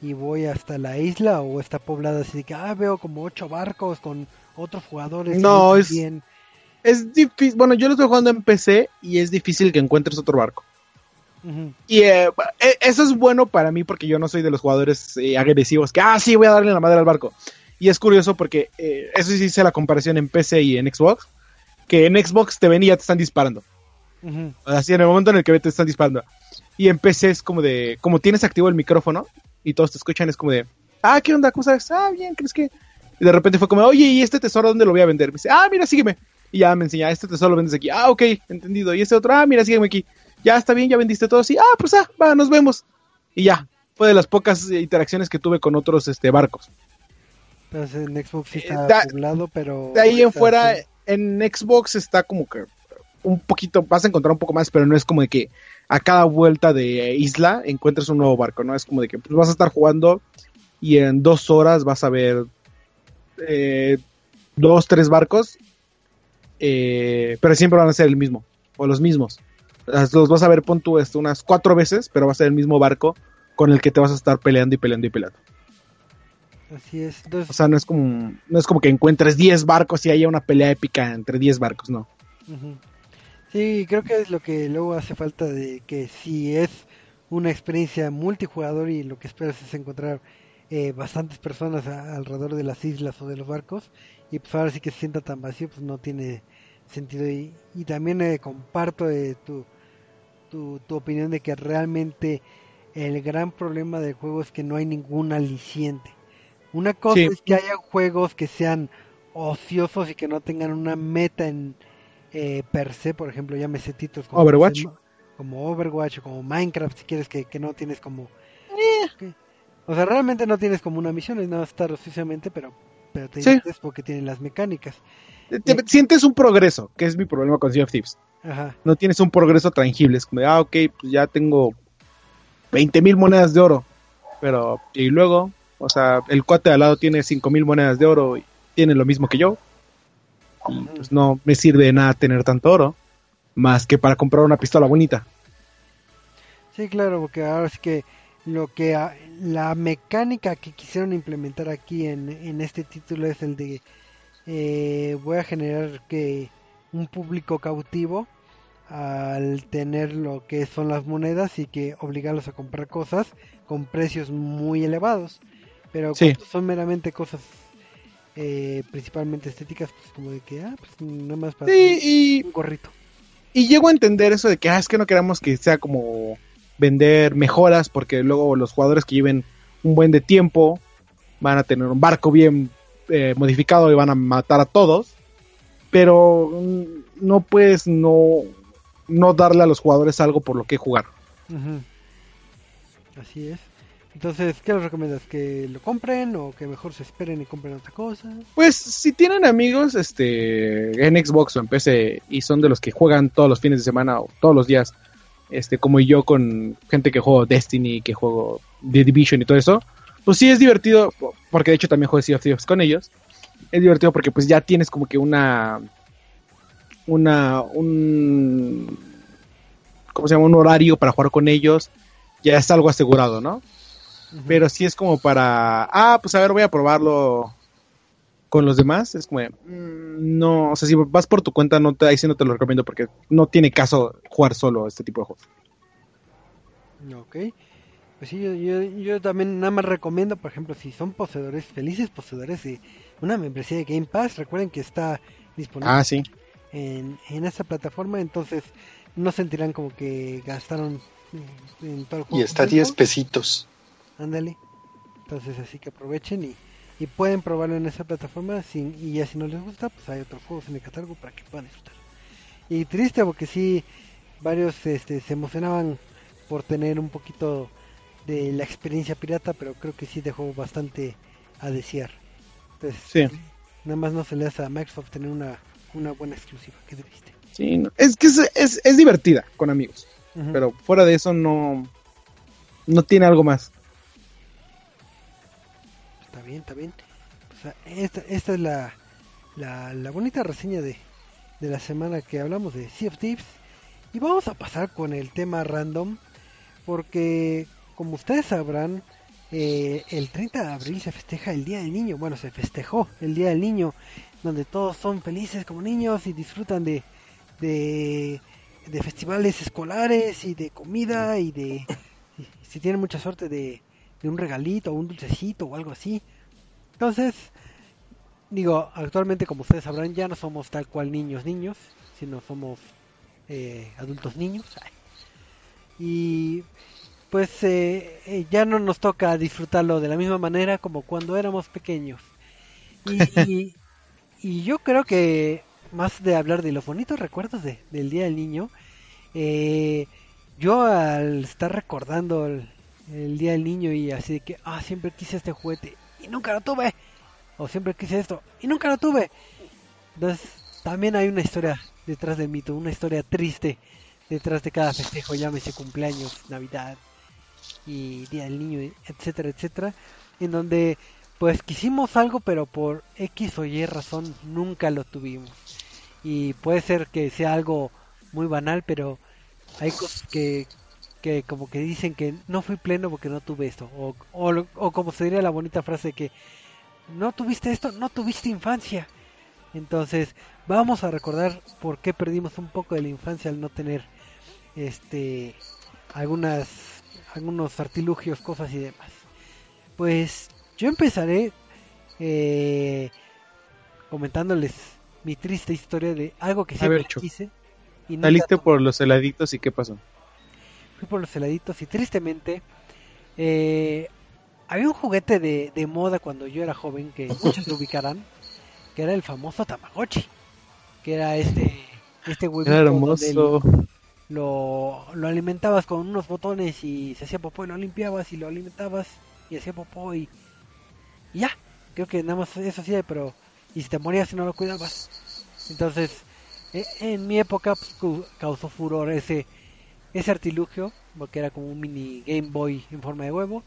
y voy hasta la isla o está poblada así de que ah, veo como ocho barcos con otros jugadores. No, es-. Es difícil, bueno, yo lo estoy jugando en PC y es difícil que encuentres otro barco. Y eh, eh, eso es bueno para mí porque yo no soy de los jugadores eh, agresivos que, ah, sí, voy a darle la madre al barco. Y es curioso porque eh, eso sí hice la comparación en PC y en Xbox, que en Xbox te ven y ya te están disparando. Así en el momento en el que te están disparando. Y en PC es como de, como tienes activo el micrófono y todos te escuchan, es como de, ah, ¿qué onda? ¿Cómo sabes? Ah, bien, ¿crees que? Y de repente fue como, oye, ¿y este tesoro dónde lo voy a vender? Me dice, ah, mira, sígueme. Y ya me enseña, este tesoro lo vendes aquí. Ah, ok, entendido. Y este otro, ah, mira, sígueme aquí. Ya está bien, ya vendiste todo. Sí, ah, pues ah, va, nos vemos. Y ya, fue de las pocas eh, interacciones que tuve con otros este, barcos. Entonces en Xbox sí Eh, está da- poblado, pero... De ahí en fuera, en Xbox está como que un poquito, vas a encontrar un poco más, pero no es como de que a cada vuelta de isla encuentres un nuevo barco, ¿no? Es como de que pues, vas a estar jugando y en dos horas vas a ver eh, dos, tres barcos, eh, pero siempre van a ser el mismo, o los mismos. Los vas a ver, pon tú esto, unas cuatro veces, pero va a ser el mismo barco con el que te vas a estar peleando y peleando y peleando. Así es. Entonces, O sea, no es como, no es como que encuentres 10 barcos y haya una pelea épica entre 10 barcos, no. Sí, creo que es lo que luego hace falta de que si es una experiencia multijugador y lo que esperas es encontrar eh, bastantes personas a- alrededor de las islas o de los barcos y pues ahora sí que se sienta tan vacío pues no tiene sentido y, y también eh, comparto eh, tu, tu, tu opinión de que realmente el gran problema del juego es que no hay ningún aliciente. Una cosa Sí. es que haya juegos que sean ociosos y que no tengan una meta en eh, per se, por ejemplo, llámese títulos como Overwatch. como Overwatch o como Minecraft, si quieres que, que no tienes como... que- O sea, realmente no tienes como una misión, es nada estar oficiosamente, pero, pero te Sí. porque tienen las mecánicas. Te- te- sientes un progreso, que es mi problema con Sea of Thieves. Ajá. No tienes un progreso tangible. Es como de, ah, ok, pues ya tengo 20 mil monedas de oro. Pero, y luego, o sea, el cuate de al lado tiene 5 mil monedas de oro y tiene lo mismo que yo. Y pues no me sirve de nada tener tanto oro. Más que para comprar una pistola bonita. Sí, claro, porque ahora sí que lo que a- la mecánica que quisieron implementar aquí en, en este título es el de eh, voy a generar que un público cautivo al tener lo que son las monedas y que obligarlos a comprar cosas con precios muy elevados pero Sí. son meramente cosas eh, principalmente estéticas pues como de que ah pues nada más para Sí, y un gorrito Y llego a entender eso de que ah, es que no queramos que sea como vender mejoras, porque luego los jugadores que lleven un buen de tiempo van a tener un barco bien eh, modificado y van a matar a todos. Pero mm, no puedes no, no darle a los jugadores algo por lo que jugar. Así es. Entonces, ¿qué les recomiendas? ¿Que lo compren o que mejor se esperen y compren otra cosa? Pues si tienen amigos este en Xbox o en PC y son de los que juegan todos los fines de semana o todos los días, este como yo con gente que juego Destiny, que juego The Division y todo eso, pues sí es divertido porque de hecho también juego Sea of Thieves con ellos. Es divertido porque pues ya tienes como que una una un ¿cómo se llama? un horario para jugar con ellos, ya es algo asegurado, ¿no? Pero si es como para, ah, pues a ver, voy a probarlo con los demás. Es como, mm, no, o sea, si vas por tu cuenta, no te, ahí sí no te lo recomiendo porque no tiene caso jugar solo este tipo de juegos. Ok. Pues sí, yo, yo, yo también nada más recomiendo, por ejemplo, si son poseedores, felices poseedores de una membresía de Game Pass, recuerden que está disponible Ah, sí. en, en esta plataforma, entonces no sentirán como que gastaron en todo el juego. Y está 10 pesitos. Ándale. Entonces así que aprovechen y, y pueden probarlo en esa plataforma sin, y ya si no les gusta, pues hay otros juegos en el catálogo para que puedan disfrutar. Y triste porque sí, varios este, se emocionaban por tener un poquito de la experiencia pirata, pero creo que sí dejó bastante a desear. Entonces, Sí. nada más no se le hace a Microsoft tener una, una buena exclusiva, qué triste. Sí, no, es que es, es, es divertida con amigos, pero fuera de eso no, no tiene algo más. Está bien, está bien. O sea, esta, esta es la, la, la bonita reseña de, de la semana que hablamos de Sea of Thieves. Y vamos a pasar con el tema random. Porque, como ustedes sabrán, eh, el 30 de abril se festeja el Día del Niño. Bueno, se festejó el Día del Niño. Donde todos son felices como niños y disfrutan de, de, festivales escolares y de comida y de... si tienen mucha suerte de, de un regalito o un dulcecito o algo así. Entonces, digo, actualmente como ustedes sabrán ya no somos tal cual niños niños, sino somos eh, adultos niños. Y pues eh, eh, ya no nos toca disfrutarlo de la misma manera como cuando éramos pequeños. Y, y, y yo creo que más de hablar de los bonitos recuerdos de- del Día del Niño, eh, yo al estar recordando el, el Día del Niño y así de que, ah, siempre quise este juguete y nunca lo tuve, o siempre quise esto y nunca lo tuve. Entonces, también hay una historia detrás del mito, una historia triste detrás de cada festejo, llámese cumpleaños, Navidad y Día del Niño, etcétera, etcétera, en donde pues quisimos algo, pero por X o Y razón nunca lo tuvimos. Y puede ser que sea algo muy banal, pero hay cosas que, que como que dicen que no fui pleno porque no tuve esto. O, o, o como se diría la bonita frase que no tuviste esto, no tuviste infancia. Entonces vamos a recordar por qué perdimos un poco de la infancia al no tener este algunas algunos artilugios, cosas y demás. Pues yo empezaré eh, comentándoles mi triste historia de algo que siempre ver, quise y Saliste por los heladitos y qué pasó. fui por los heladitos y tristemente eh, había un juguete de, de moda cuando yo era joven que muchos lo ubicarán que era el famoso Tamagotchi que era este este huevito Era donde hermoso. Lo, lo alimentabas con unos botones y se hacía popó y lo limpiabas y lo alimentabas y hacía popó y, y ya. Creo que nada más eso hacía pero y si te morías si no lo cuidabas. Entonces eh, en mi época pues, causó furor ese ese artilugio porque era como un mini Game Boy en forma de huevo.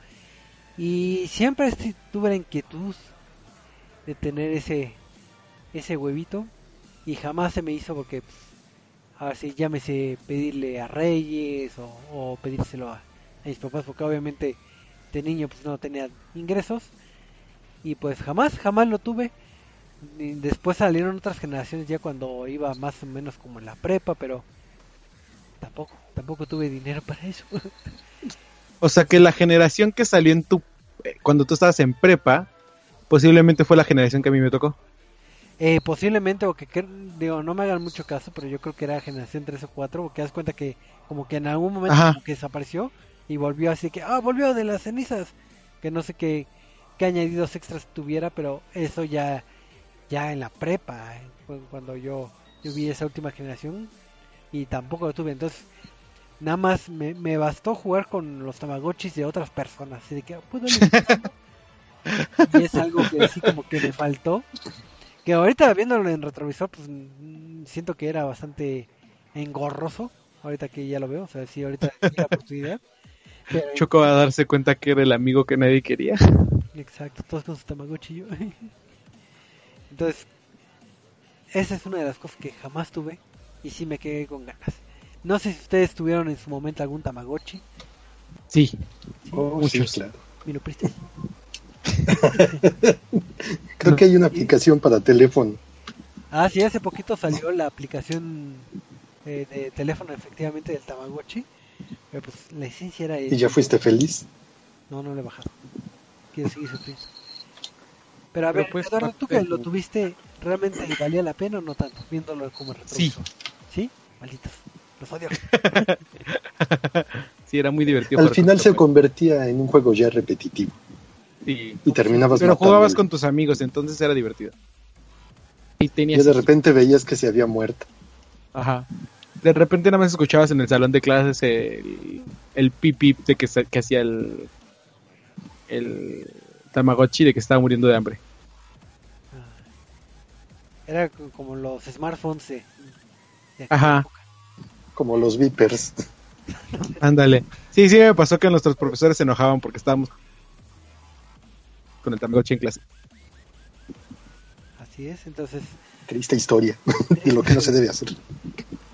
Y siempre tuve la inquietud de tener ese ese huevito y jamás se me hizo porque pues, a ver si llámese pedirle a Reyes o, pedírselo a, a mis papás porque obviamente de niño pues no tenía ingresos. Y pues jamás jamás lo tuve. Después salieron otras generaciones ya cuando iba más o menos como en la prepa pero tampoco tampoco tuve dinero para eso. O sea que la generación que salió en tu eh, cuando tú estabas en prepa, posiblemente fue la generación que a mí me tocó. Eh, posiblemente, o que digo, no me hagan mucho caso, pero yo creo que era generación 3 o 4, porque das cuenta que como que en algún momento como que desapareció y volvió así que, ah, volvió de las cenizas, que no sé qué, qué añadidos extras tuviera, pero eso ya, ya en la prepa, eh, cuando yo, yo vi esa última generación y tampoco lo tuve, entonces nada más me, me bastó jugar con los tamagotchis de otras personas, así de que puedo alimentarlo. y es algo que así como que me faltó que ahorita viéndolo en retrovisor, pues mm, siento que era bastante engorroso. Ahorita que ya lo veo, o sea, sí, ahorita la oportunidad. Pero, Choco va a darse cuenta que era el amigo que nadie quería. exacto, todos con su Tamagotchi y yo. Entonces, esa es una de las cosas que jamás tuve y sí me quedé con ganas. No sé si ustedes tuvieron en su momento algún Tamagotchi. Sí. ¿sí? Oh, sí, Muchos. claro. Creo que hay una aplicación para teléfono. Ah, sí, hace poquito salió la aplicación eh, de teléfono efectivamente del Tamagotchi. Pero pues la esencia era... ¿Y ya fuiste feliz? No, no le he bajado. Quiero seguir sufriendo. Pero a Pero ver, pues, Eduardo, tú que lo tuviste, ¿realmente valía la pena o no tanto? Viéndolo como retrovisor. ¿Sí? Malditos. Los odio. Sí, era muy divertido. Al final se convertía en un juego ya repetitivo. Sí. y terminabas Pero matando. jugabas con tus amigos, entonces era divertido. Y Y tenías... de repente veías que se había muerto. Ajá. De repente nada más escuchabas en el salón de clases el, el pip pip de que, que hacía el, el Tamagotchi de que estaba muriendo de hambre. Era co- como los smartphones de, Ajá. época. Como los Vipers. Ándale. Sí, sí, me pasó que nuestros profesores se enojaban porque estábamos con el Tamagotchi en clase. Así es, entonces, Triste historia de lo que no se debe hacer.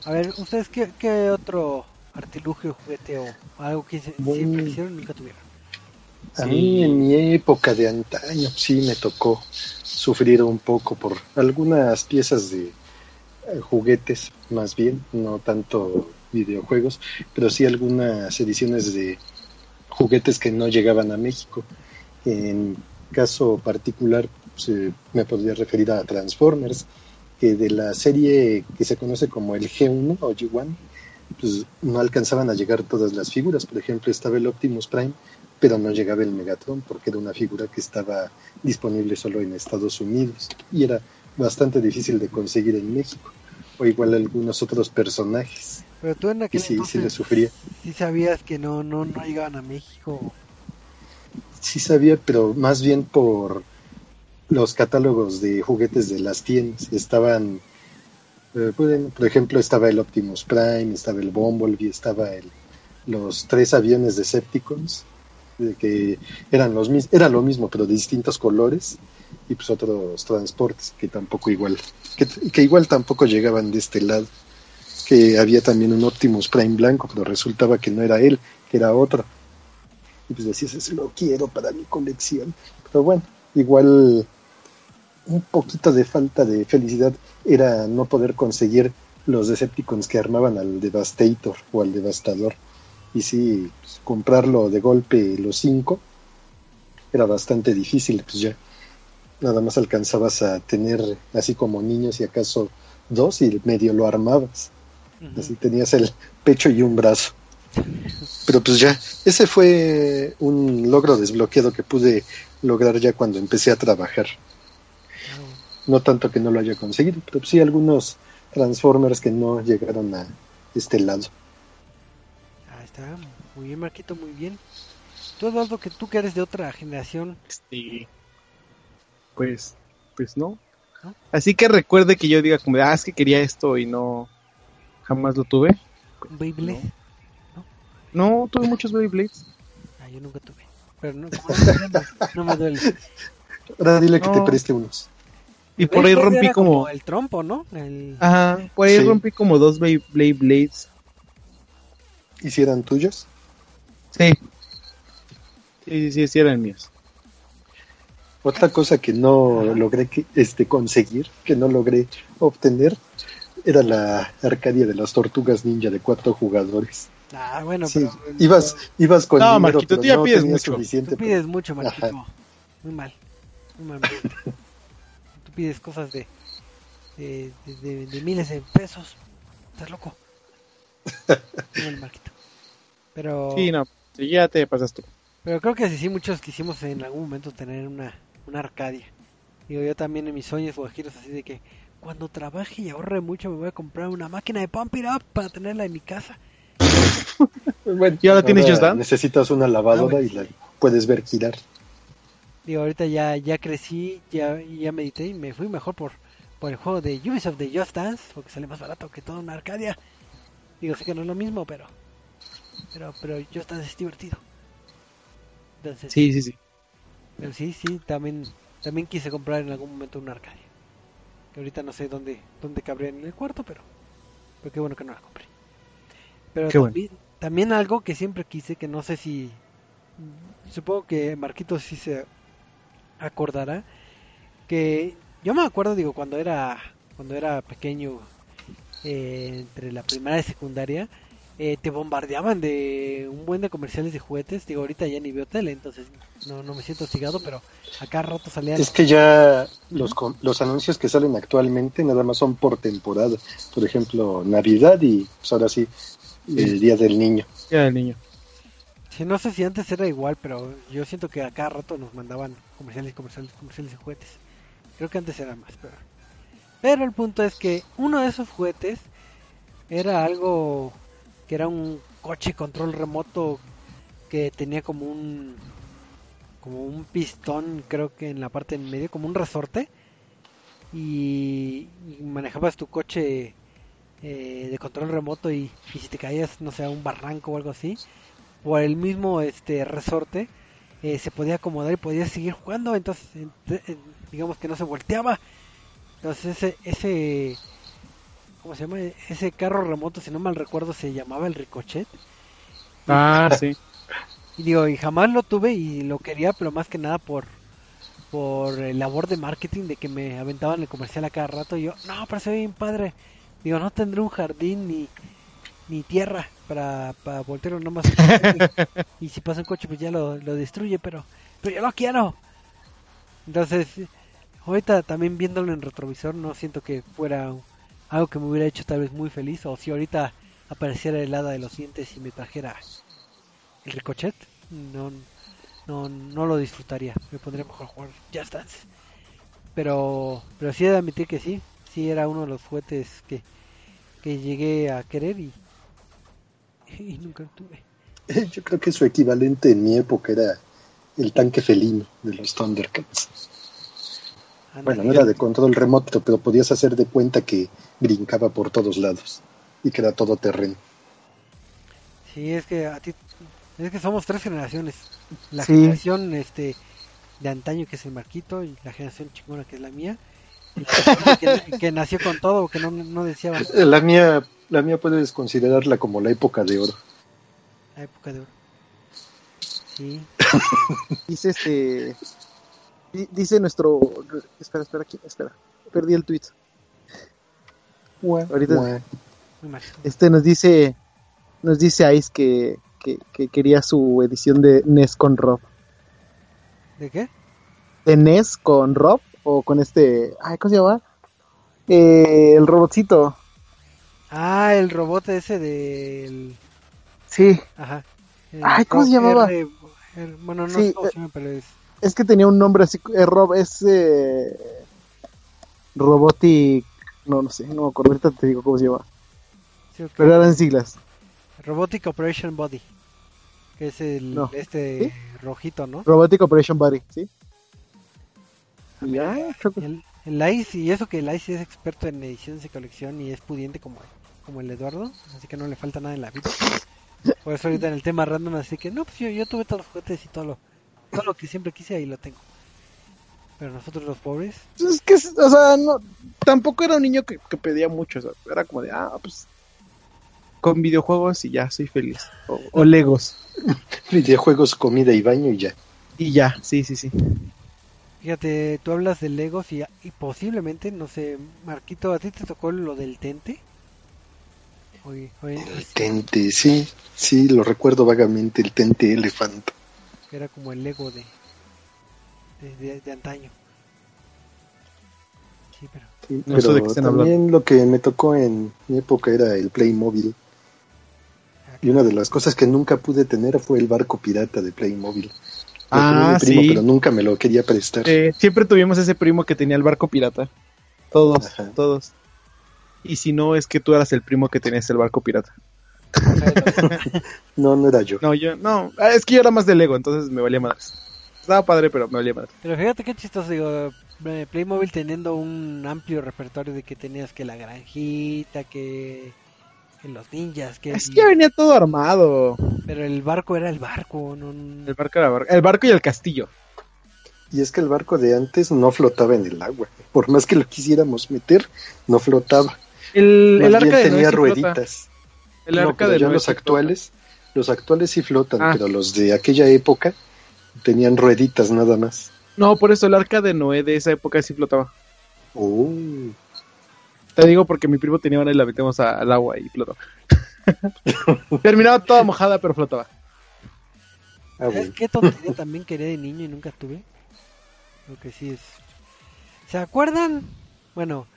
a ver, ¿ustedes qué, qué otro artilugio, juguete o algo que se- Bueno. siempre quisieron y nunca tuvieron? A Sí. mí en mi época de antaño sí me tocó sufrir un poco por algunas piezas de eh, juguetes, más bien, no tanto videojuegos, pero sí algunas ediciones de juguetes que no llegaban a México. En caso particular, se- me podría referir a Transformers, que de la serie que se conoce como el G1 o G1, pues no alcanzaban a llegar todas las figuras. Por ejemplo, estaba el Optimus Prime, pero no llegaba el Megatron porque era una figura que estaba disponible solo en Estados Unidos y era bastante difícil de conseguir en México. O igual algunos otros personajes. Pero tú en aquel sí, sí entonces le sufría. sí sabías que no, no, no llegaban a México. Sí sabía, pero más bien por los catálogos de juguetes de las tiendas. Estaban, eh, bueno, por ejemplo, estaba el Optimus Prime, estaba el Bumblebee, estaba el, los tres aviones Decepticons, de que eran los era lo mismo, pero de distintos colores, y pues otros transportes que tampoco igual, que, que igual tampoco llegaban de este lado. Que había también un Optimus Prime blanco, pero resultaba que no era él, que era otro y pues decías, ese lo quiero para mi colección. Pero bueno, igual un poquito de falta de felicidad era no poder conseguir los Decepticons que armaban al Devastator o al Devastador. Y sí, pues, comprarlo de golpe los cinco era bastante difícil, pues ya nada más alcanzabas a tener así como niños y acaso dos y medio lo armabas. Así tenías el pecho y un brazo. Pero pues ya, ese fue un logro desbloqueado que pude lograr ya cuando empecé a trabajar. Ah, No tanto que no lo haya conseguido, pero sí algunos Transformers que no llegaron a este lado. Ahí está, muy bien Marquito, muy bien. Tú Eduardo, que tú que eres de otra generación, Este, pues, pues no. Así que recuerde que yo diga como, ah, es que quería esto y no, jamás lo tuve. Beyblade. No, tuve muchos Beyblades. Ah, yo nunca tuve. Pero no, no, me duele, no. Ahora dile que te No. preste unos. Y por ahí rompí como, el trompo, ¿no? El... ajá, por ahí Sí. rompí como dos Beyblade Blades. ¿Y si eran tuyos? Sí. Sí, sí, sí, sí eran míos. Otra cosa que no logré que, este, conseguir, que no logré obtener, era la Arcadia de las Tortugas Ninja de cuatro jugadores. Ah, bueno, Sí, pero... ibas, ibas con No, dinero, Marquito, tú ya no pides tenías mucho. suficiente Tú pides mucho, Marquito. Ajá. Muy mal. Muy mal. Tú pides cosas de, de, de, de- de miles de pesos. Estás loco. Muy mal, Marquito. Pero, Sí, no, sí, ya te pasaste. pero creo que sí, sí, muchos quisimos en algún momento tener una, una Arcadia. Digo, yo también en mis sueños guajiros así de que cuando trabaje y ahorre mucho me voy a comprar una máquina de Pump It Up para tenerla en mi casa. Bueno, ¿Y ahora tienes Just Dance? Necesitas una lavadora Ah, y la puedes ver girar. Digo, ahorita ya, ya crecí, ya, ya medité y me fui mejor por, por el juego de Ubisoft de Just Dance, porque sale más barato que toda una Arcadia. Digo, sé que no es lo mismo, pero pero pero Just Dance es divertido. Entonces, Sí, sí, sí. pero sí, sí, también también quise comprar en algún momento una Arcadia. Que ahorita no sé dónde dónde cabría en el cuarto, pero pero qué bueno que no la compré. Pero Qué bueno. también, algo que siempre quise, que no sé si supongo que Marquito sí se acordará que yo me acuerdo digo cuando era cuando era pequeño eh, entre la primaria y secundaria eh, te bombardeaban de un buen de comerciales de juguetes digo ahorita ya ni veo tele entonces no, no me siento hostigado pero acá rato salían Es que ya los, los anuncios que salen actualmente nada más son por temporada. Por ejemplo, Navidad y pues ahora sí, el Día del Niño. Ya el niño. Sí, no sé si antes era igual, pero yo siento que a cada rato nos mandaban comerciales, comerciales, comerciales de juguetes. Creo que antes era más, pero... Pero el punto es que uno de esos juguetes era algo que era un coche control remoto que tenía como un como un pistón creo que en la parte en medio como un resorte y, y manejabas tu coche eh, de control remoto y, y si te caías no sé a un barranco o algo así por el mismo este resorte eh, se podía acomodar y podías seguir jugando entonces ent- en- digamos que no se volteaba entonces ese ese ¿cómo se llama? ese carro remoto si no mal recuerdo se llamaba el ricochet Ah, sí. y digo, y jamás lo tuve y lo quería, pero más que nada por por el labor de marketing de que me aventaban el comercial a cada rato y yo, no, pero se ve bien padre. Digo, no tendré un jardín ni, ni tierra para, para voltearlo nomás. y si pasa un coche pues ya lo, lo destruye, pero, pero yo lo quiero. Entonces, ahorita también viéndolo en retrovisor no siento que fuera algo que me hubiera hecho tal vez muy feliz o si ahorita apareciera el hada de los dientes y me trajera el ricochet, no, no, no lo disfrutaría. Me pondría mejor a jugar Just Dance. Pero, pero sí he de admitir que sí, sí era uno de los juguetes que, que llegué a querer y, y nunca tuve. Yo creo que su equivalente en mi época era el tanque felino de los Thundercats. Bueno, no era de control remoto, pero podías hacer de cuenta que brincaba por todos lados y que era todo terreno. Sí, es que a ti, es que somos tres generaciones. La Sí. generación este de antaño que es el Marquito y la generación chingona que es la mía. Que, que nació con todo, que no, no deseaba La mía, la mía puedes considerarla como la época de oro. la época de oro. Sí, Dice este. di- Dice nuestro. Espera, espera, aquí, espera. Perdí el tweet. Ahorita- me imagino. Este nos dice. Nos dice Ice que, que, que quería su edición de NES con Rob. ¿De qué? De NES con Rob o con este. Ay, ¿cómo se llama? Eh, el robotcito. Ah, el robot ese del... Sí, Ajá. El Ay, ¿cómo se llamaba? R- R- bueno, no Sí, eh, es... es que tenía un nombre así. eh, Rob es. Eh, Robotic. No, no sé, no me acuerdo. Ahorita te digo cómo se llama. sí. Pero eran siglas. Robotic Operation Body. Que es el No. este rojito, ¿no? Robotic Operation Body, ¿sí? Ah, Y ya, choco. El, el Ice, y eso que el Ice es experto en ediciones de colección y es pudiente como, como el Eduardo, así que no le falta nada en la vida. Por eso ahorita en el tema random, así que no, pues yo, yo tuve todos los juguetes y todo lo, todo lo que siempre quise ahí lo tengo. Pero nosotros los pobres, Es que, o sea, no, tampoco era un niño que, que pedía mucho, o sea, era como de, ah, pues, con videojuegos y ya, soy feliz. O, o Legos. Videojuegos, comida y baño y ya. Y ya, sí, sí, sí. Fíjate, tú hablas de Legos y, y posiblemente, no sé, Marquito, ¿a ti te tocó lo del Tente? Oye, oye, El tente, sí, sí, lo recuerdo vagamente, el tente elefante. era como el Lego de, de, de- de antaño. Sí, pero... Sí, No sé pero de qué están también lo que me tocó en mi época era el Playmobil. Y una de las cosas que nunca pude tener fue el barco pirata de Playmobil. Lo Ah, mi primo, sí. pero nunca me lo quería prestar. Eh, siempre tuvimos ese primo que tenía el barco pirata. Todos, Ajá. todos. Y si no, es que tú eras el primo que tenías el barco pirata. No, no era yo. No, yo, no, ah, es que yo era más de Lego, entonces me valía madres. Estaba padre, pero me valía madres. Pero fíjate qué chistoso, digo, eh, Playmobil teniendo un amplio repertorio de que tenías que la granjita, que, que los ninjas, que... Es que venía todo armado. Pero el barco era el barco, no... El barco era bar- el barco y el castillo. Y es que el barco de antes no flotaba en el agua. Por más que lo quisiéramos meter, no flotaba. El, el bien arca de Noé tenía rueditas. El No, arca de ya Noé los flota. actuales, los actuales sí flotan, Ah. pero los de aquella época tenían rueditas nada más. No, por eso el arca de Noé de esa época sí flotaba. Oh, Te digo porque mi primo tenía una y la metemos a- al agua y flotaba. Terminaba toda mojada, pero flotaba. ah, ¿Sabes bueno. qué tontería también quería de niño y nunca tuve? Lo que sí es... ¿Se acuerdan? Bueno,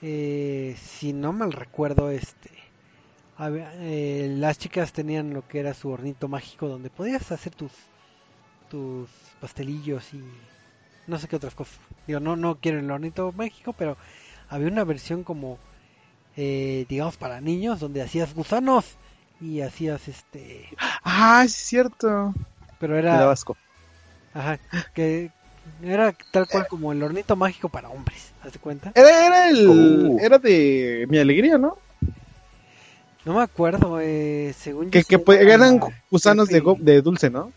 eh, si no mal recuerdo, este... eh, las chicas tenían lo que era su hornito mágico donde podías hacer tus tus pastelillos y no sé qué otras cosas. Digo, no no quiero el hornito mágico, pero había una versión como eh, digamos para niños donde hacías gusanos y hacías este, Ah, es cierto. pero era daba asco. ajá, que era tal cual como el hornito mágico para hombres, ¿haz de cuenta? Era, era el. Oh. Era de mi alegría, ¿no? No me acuerdo, eh, según yo Que, se que pues, llama eran gusanos de, de dulce, ¿no?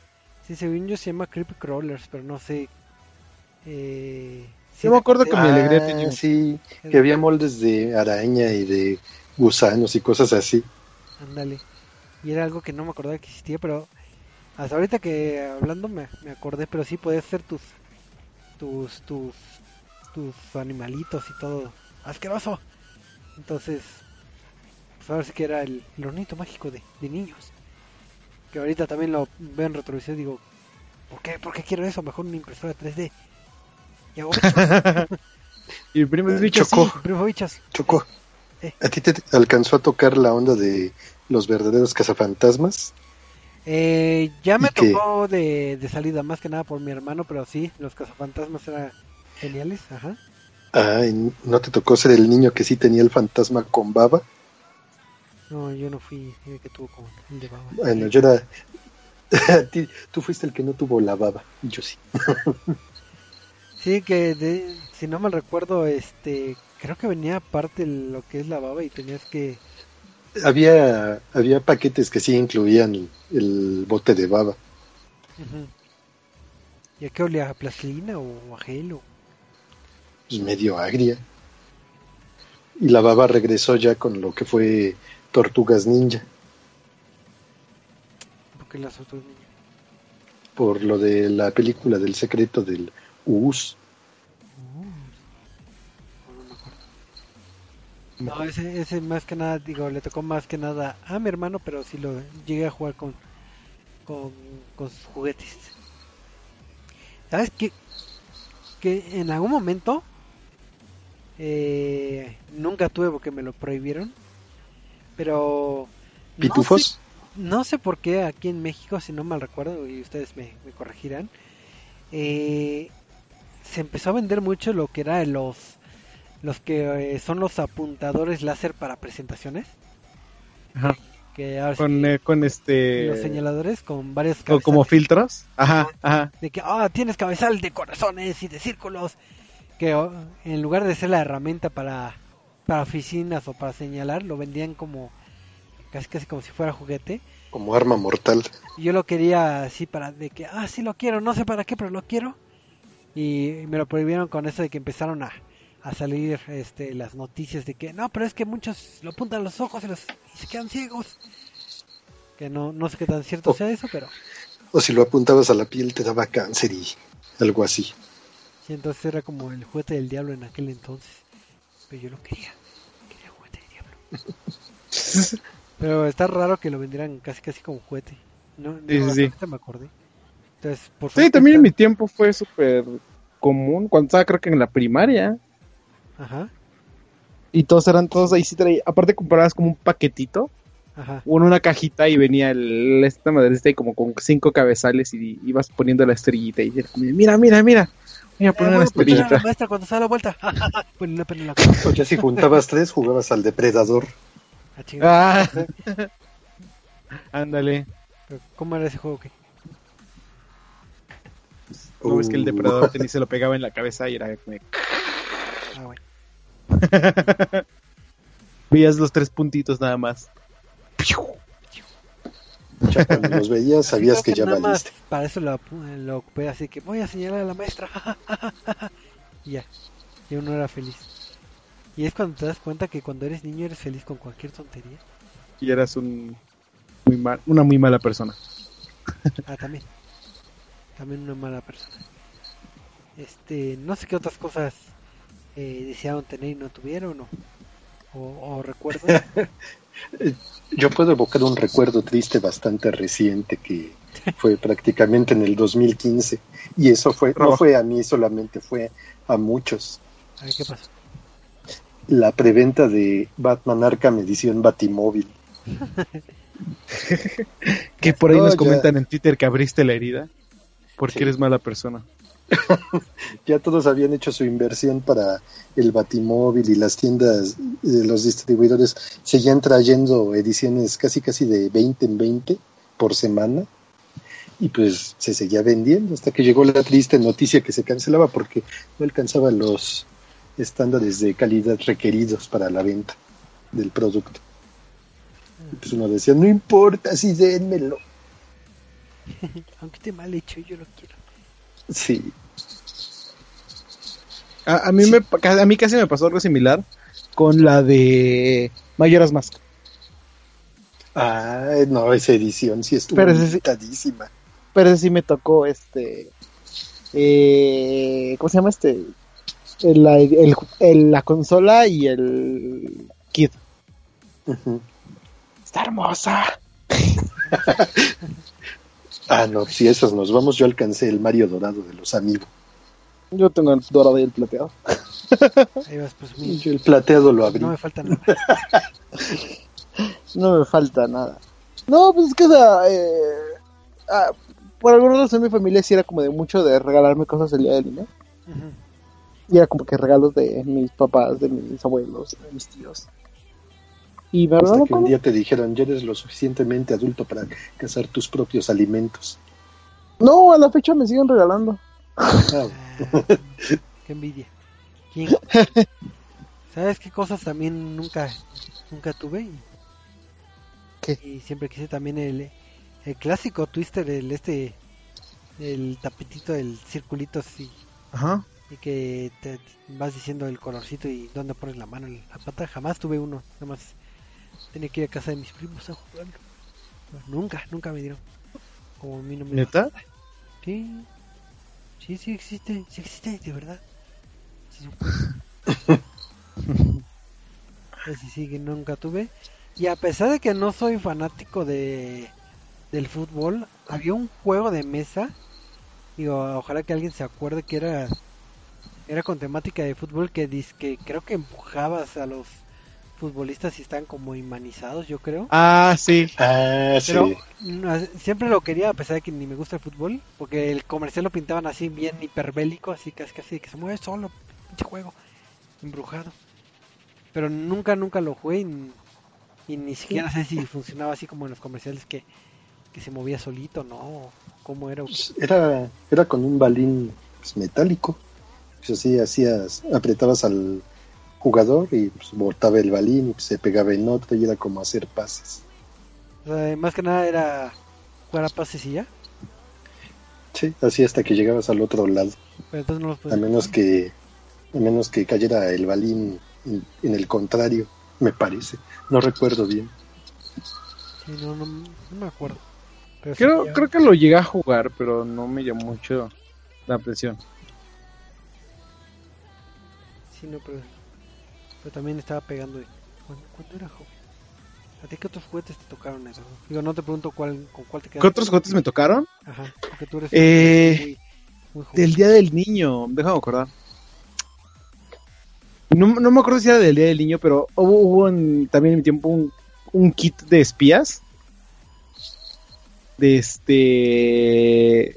Sí, según yo se llama Creepy Crawlers, pero no sé. Eh, si Yo me acuerdo que Ah, alegría tenía- sí, que había moldes de araña y de gusanos y cosas así. Ándale. Y era algo que no me acordaba que existía, pero hasta ahorita que hablando me, me acordé, pero sí podías hacer tus tus tus tus animalitos y todo asqueroso. Entonces, pues ahora sí que era el, el hornito mágico de, de niños. Que ahorita también lo veo en retrovisor y digo, ¿por qué, ¿por qué quiero eso? Mejor una impresora 3D. Y el primer bicho Chocó. sí. bichos. Choco, Eh. ¿a ti te alcanzó a tocar la onda de los verdaderos cazafantasmas? Eh, ya me tocó de, de salida, más que nada por mi hermano, pero sí, los cazafantasmas eran geniales, ajá. Ay, ¿no te tocó ser el niño que sí tenía el fantasma con baba? No, yo no fui el que tuvo con el de baba. Bueno, yo era... Tú fuiste el que no tuvo la baba, yo sí. Sí, que de, si no mal recuerdo, este, creo que venía aparte lo que es la baba y tenías que... Había, había paquetes que sí incluían el bote de baba. ¿Y a qué olía? ¿A plastilina o a gel? O... pues medio agria. Y la baba regresó ya con lo que fue Tortugas Ninja, ¿Por qué las otras niñas? por lo de la película del secreto del Us. No me acuerdo. No, ese, ese más que nada, digo, le tocó más que nada a mi hermano, pero sí lo llegué a jugar con, con, con sus juguetes. ¿Sabes qué? Que en algún momento eh, nunca tuve porque me lo prohibieron, pero no ¿Pitufos? sé- no sé por qué aquí en México, si no mal recuerdo, y ustedes me, me corregirán, eh, se empezó a vender mucho lo que era los los que eh, son los apuntadores láser para presentaciones, Ajá. que ahora Con, eh, con este. los señaladores con varios co- como filtros. Ajá, ajá. de que ah tienes cabezal de corazones y de círculos, que oh, en lugar de ser la herramienta para para oficinas o para señalar, lo vendían como casi casi como si fuera juguete. Como arma mortal. Y yo lo quería así para de que, ah, sí lo quiero, no sé para qué, pero lo quiero. Y me lo prohibieron con eso de que empezaron a, a salir este, las noticias de que, no, pero es que muchos lo apuntan a los ojos y, los, y se quedan ciegos. Que no, no sé qué tan cierto Oh. sea eso, pero O si lo apuntabas a la piel te daba cáncer y algo así. sí, entonces era como el juguete del diablo en aquel entonces. Pero yo lo quería, quería juguete del diablo. Pero está raro que lo vendieran casi casi como juguete. No, no, Sí, sí, sí. ahorita me acordé. Entonces, por Sí, también en mi tiempo fue súper común. Cuando estaba, creo que en la primaria. Ajá, Y todos eran todos ahí. Sí traía, aparte, comprabas como un paquetito. ajá. O en una cajita y venía el, esta madrecita y como con cinco cabezales. Y ibas poniendo la estrellita. Y era como, mira, mira, mira. Voy a Eh, poner una a poner a la estrellita. maestra cuando se da la vuelta. Ponle una pena en la O ya si juntabas tres, jugabas al depredador. Ah. Ah. Ándale. ¿Cómo era ese juego? que No, es que el Uh. depredador tenía, se lo pegaba en la cabeza y era como... Ah, bueno. Veías los tres puntitos nada más. Ya cuando los veías sabías que Creo ya valiste. Para eso lo, lo ocupé así que voy a señalar a la maestra. y ya. Y uno era feliz. Y es cuando te das cuenta que cuando eres niño eres feliz con cualquier tontería. Y eras un muy mal, una muy mala persona. Ah, también. También una mala persona. Este, no sé qué otras cosas eh, desearon tener y no tuvieron o, o, o recuerdos. Yo puedo evocar un recuerdo triste bastante reciente que fue prácticamente en el 2015 y eso fue no fue a mí solamente fue a muchos. A ver qué pasó. La preventa de Batman Arkham edición Batimóvil. Que por ahí No, nos ya. comentan en Twitter que abriste la herida. Porque Sí. eres mala persona. Ya todos habían hecho su inversión para el Batimóvil y las tiendas, eh, los distribuidores seguían trayendo ediciones casi casi de 20 en 20 por semana y pues se seguía vendiendo hasta que llegó la triste noticia que se cancelaba porque no alcanzaba los estándares de calidad requeridos para la venta del producto. Y pues uno decía, no importa, sí, dénmelo. Aunque esté mal hecho, yo lo quiero. Sí, A, a mí me, a mí casi me pasó algo similar con la de Mayoras Mask. ah, no, esa edición sí estuvo Pero ese. Pero ese sí me tocó este. Eh, ¿Cómo se llama este? El- la, el- el- la consola y el kit. Ujú. Está hermosa. Ah, no, si esos nos vamos, yo alcancé el Mario Dorado de los amigos. Yo tengo el dorado y el plateado. Ahí vas, pues, yo el plateado lo abrí. no me falta nada. No me falta nada. No, pues es que, o sea, eh, ah, por alguna razón mi familia sí era como de mucho de regalarme cosas el día del niño. Y era como que regalos de mis papás, de mis abuelos, de mis tíos. Y me Hasta que un día te dijeron, ya eres lo suficientemente adulto para cazar tus propios alimentos. No, a la fecha me siguen regalando. Ah, Ah, qué envidia. ¿Quién? ¿Sabes qué cosas también nunca nunca tuve? ¿Qué? y siempre quise también el, el clásico Twister, el este, el tapetito, el circulito así, Ajá. y que te vas diciendo el colorcito y dónde pones la mano en la pata. Jamás tuve uno, nada más tenía que ir a casa de mis primos a jugarlo. Nunca, nunca me dieron. Como a mí no me ¿Neta? Sí, sí, sí existe, sí existe, de verdad. Sí, sí. Ese sí que nunca tuve. Y a pesar de que no soy fanático de del fútbol, había un juego de mesa. Digo, ojalá que alguien se acuerde que era era con temática de fútbol que dis- que creo que empujabas a los futbolistas y estaban como imanizados, yo creo. Ah, sí. ah, sí. Pero no, siempre lo quería a pesar de que ni me gusta el fútbol, porque el comercial lo pintaban así bien hiperbélico, así casi casi que se mueve solo, pinche juego, embrujado. Pero nunca, nunca lo jugué y, y ni siquiera sé si funcionaba así como en los comerciales que, que se movía solito, ¿no? ¿Cómo era? Pues, Era, era con un balín pues, metálico. Pues así hacías, apretabas al jugador y pues, botaba el balín y pues, se pegaba en otro y era como hacer pases. O sea, más que nada era jugar a pases y ya, Sí, así hasta que llegabas al otro lado. pero entonces no los A puedes menos que, a menos que cayera el balín en, en el contrario, me parece. No recuerdo bien. Sí, no, no, no me acuerdo. Pero sí Creo, ya- creo que lo llegué a jugar, pero no me llamó mucho la atención. Sí, no, pero, pero también estaba pegando. ¿Cuándo, cuándo era joven? ¿A ti qué otros juguetes te tocaron eso? Digo, no te pregunto cuál, con cuál te quedaste. ¿Qué otros juguetes me tocaron? Ajá, porque tú eres Eh, muy, muy joven. Del Día del Niño, déjame acordar. No, no me acuerdo si era del Día del Niño, pero hubo, hubo en- también en mi tiempo un, un kit de espías. De este.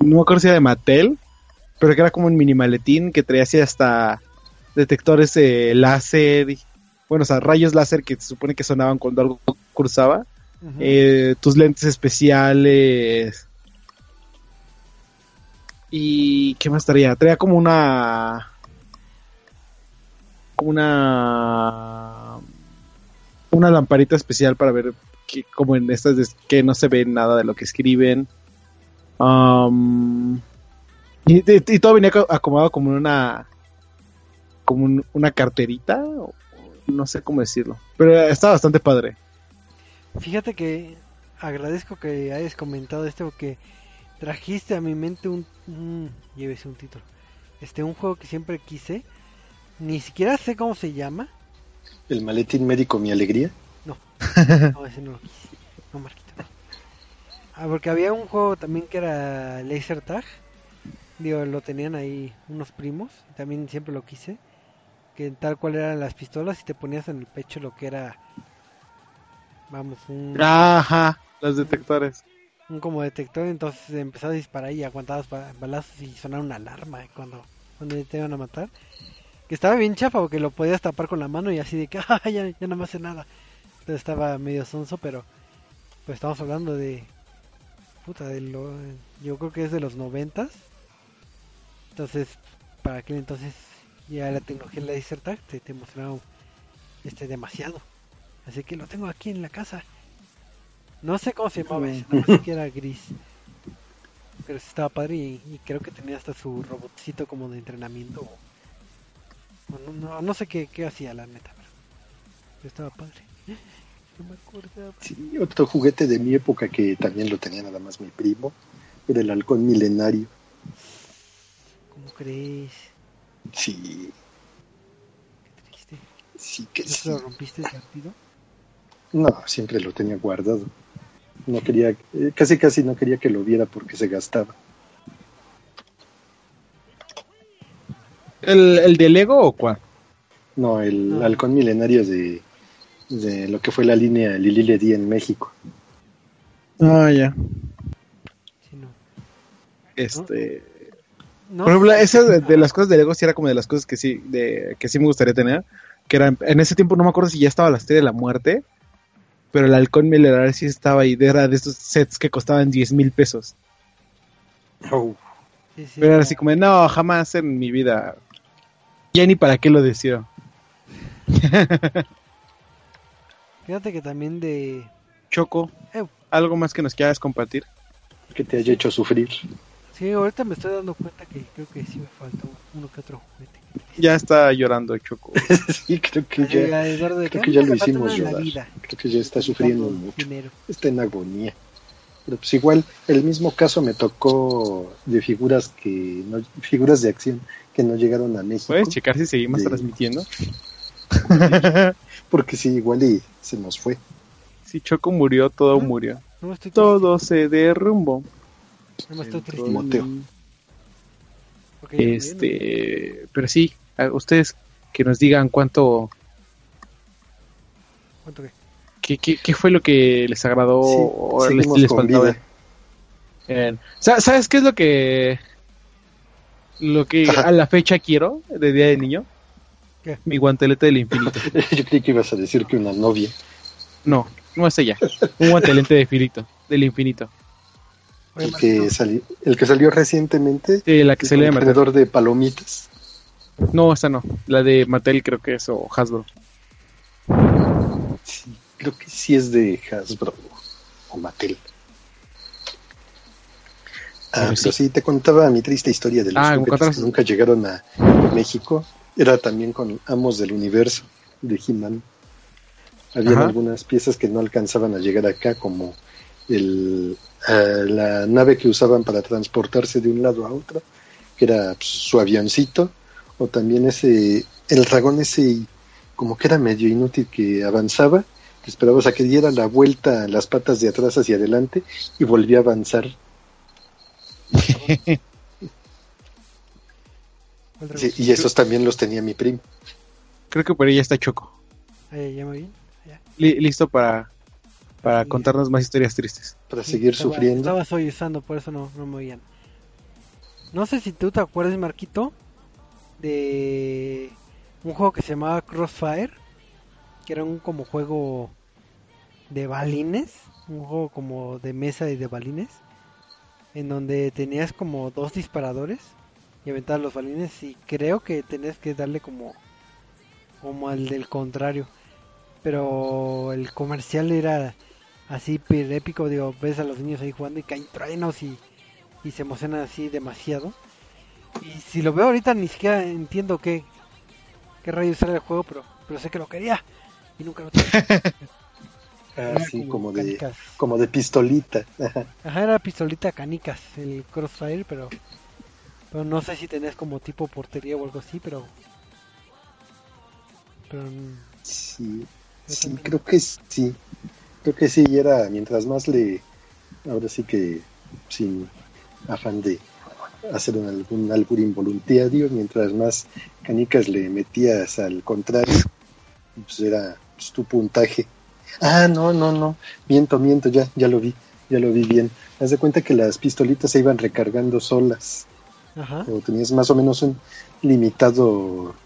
No me acuerdo si era de Mattel, pero que era como un mini maletín que traía así hasta detectores de láser. y- bueno, o sea, rayos láser que se supone que sonaban cuando algo cruzaba. Eh, tus lentes especiales. ¿Y qué más traía? Traía como una. Una. Una lamparita especial para ver que, como en estas que no se ve nada de lo que escriben. Y, y- y todo venía co- acomodado como en una. Como un- una carterita. o- No sé cómo decirlo. Pero está bastante padre. Fíjate que agradezco que hayas comentado esto porque trajiste a mi mente un, un llévese un título. Este un juego que siempre quise. Ni siquiera sé cómo se llama. El maletín médico, mi alegría. No, ese no lo quise. No, Marquito. no. Ah, porque había un juego también que era Laser Tag. Digo, lo tenían ahí unos primos. También siempre lo quise. Que tal cual eran las pistolas y te ponías en el pecho lo que era vamos, un, Ajá, los detectores. un como detector, entonces empezaba a disparar y aguantabas ba- balazos y sonaba una alarma cuando, cuando te iban a matar. Que estaba bien chafa porque lo podías tapar con la mano y así de que "Ah, ya, ya no me hace nada. Entonces estaba medio sonso, pero pues estamos hablando de puta de lo yo creo que es de los noventas. Entonces, para aquel entonces ya la tecnología la laser tag te, te emocionaba este demasiado. Así que lo tengo aquí en la casa. No sé cómo se llamaba ese, nada más que era gris. Pero sí estaba padre y, y creo que tenía hasta su robotcito como de entrenamiento. o- no, no, no sé qué, qué hacía la neta, pero, pero estaba padre. No me acordaba. Sí, otro juguete de mi época que también lo tenía nada más mi primo era el halcón milenario. ¿Cómo crees? Sí, Qué triste. sí que ¿No sí. se lo rompiste rápido? No, siempre lo tenía guardado. No quería, eh, casi casi no quería que lo viera porque se gastaba. ¿El, el de Lego o cuál? No, el No. halcón milenario de, de lo que fue la línea Lili Ledi en México. Ah, ya. Sí, no. Este. No, Por ejemplo, esa de, de las cosas de Lego sí era como de las cosas que sí, de, que sí me gustaría tener. Que era, en ese tiempo no me acuerdo si ya estaba la estrella de la muerte. Pero el halcón milenario sí estaba ahí. Era de esos sets que costaban 10 mil pesos. Oh, sí, sí, Pero era así como, de, no, jamás en mi vida. Ya ni para qué lo deseo. Fíjate que también de... Choco, Eh. ¿algo más que nos quieras compartir? que te haya hecho sufrir. Sí, ahorita me estoy dando cuenta que creo que sí me faltó uno que otro juguete. Ya está llorando Choco. sí, creo que ya, de creo "Ah, que ya lo hicimos llorar. vida". creo que ya está sufriendo mucho. dinero. Está en agonía. Pero pues igual, el mismo caso me tocó de figuras que no, figuras de acción que no llegaron a México. ¿Puedes checar si seguimos transmitiendo? Porque sí, igual y se nos fue. si Choco murió, todo murió. No Todo se derrumbó. Timoteo. Este, pero sí, a ustedes que nos digan cuánto. ¿Cuánto qué? qué, qué, qué fue lo que les agradó Sí, o les, faltaba. ¿Sabes qué es lo que lo que a la fecha quiero de Día de Niño? ¿Qué? Mi guantelete del infinito. Yo creí que ibas a decir que una novia. No, no es ella. Un guantelete de infinito, del infinito. El que, salió, el que salió recientemente. Sí, la que un llama. vendedor de palomitas. No, esa no. La de Mattel creo que es o Hasbro. Sí, creo que sí es de Hasbro o Mattel. Ah, Pero sí. sí. te contaba mi triste historia de los Ah, juguetes que nunca llegaron a México. Era también con Amos del Universo de He-Man. Había Ajá. algunas piezas que no alcanzaban a llegar acá, como el, la nave que usaban para transportarse de un lado a otro, que era pues, su avioncito, o también ese, el dragón ese, como que era medio inútil que avanzaba, que esperabas a que diera la vuelta las patas de atrás hacia adelante y volvía a avanzar. y esos también los tenía mi primo. Creo que por ahí ya está Choco. Ahí, ya me listo para, para Sí. contarnos más historias tristes. Para Sí, seguir estaba- sufriendo. Estaba sollozando, por eso no, no me oían. No sé si tú te acuerdas, Marquito, de un juego que se llamaba Crossfire, que era un como juego de balines, un juego como de mesa y de balines, en donde tenías como dos disparadores y aventabas los balines y creo que tenías que darle como como al del contrario. Pero el comercial era así épico, digo, ves a los niños ahí jugando y caen truenos y, y se emocionan así demasiado. Y si lo veo ahorita ni siquiera entiendo qué, qué rayos era el juego, pero, pero sé que lo quería y nunca lo tuve. Ah, sí, como de, canicas. como de pistolita. Ajá. Era pistolita canicas, el Crossfire, pero, pero no sé si tenés como tipo portería o algo así, pero... Pero Sí, sí, también. creo que sí. Creo que sí, y era mientras más le. Ahora sí que sin afán de hacer un, algún albur involuntario, mientras más canicas le metías al contrario, pues era pues, tu puntaje. Ah, no, no, no. Miento, miento, ya, ya lo vi, ya lo vi bien. Haz de cuenta que las pistolitas se iban recargando solas. Ajá. O tenías más o menos un limitado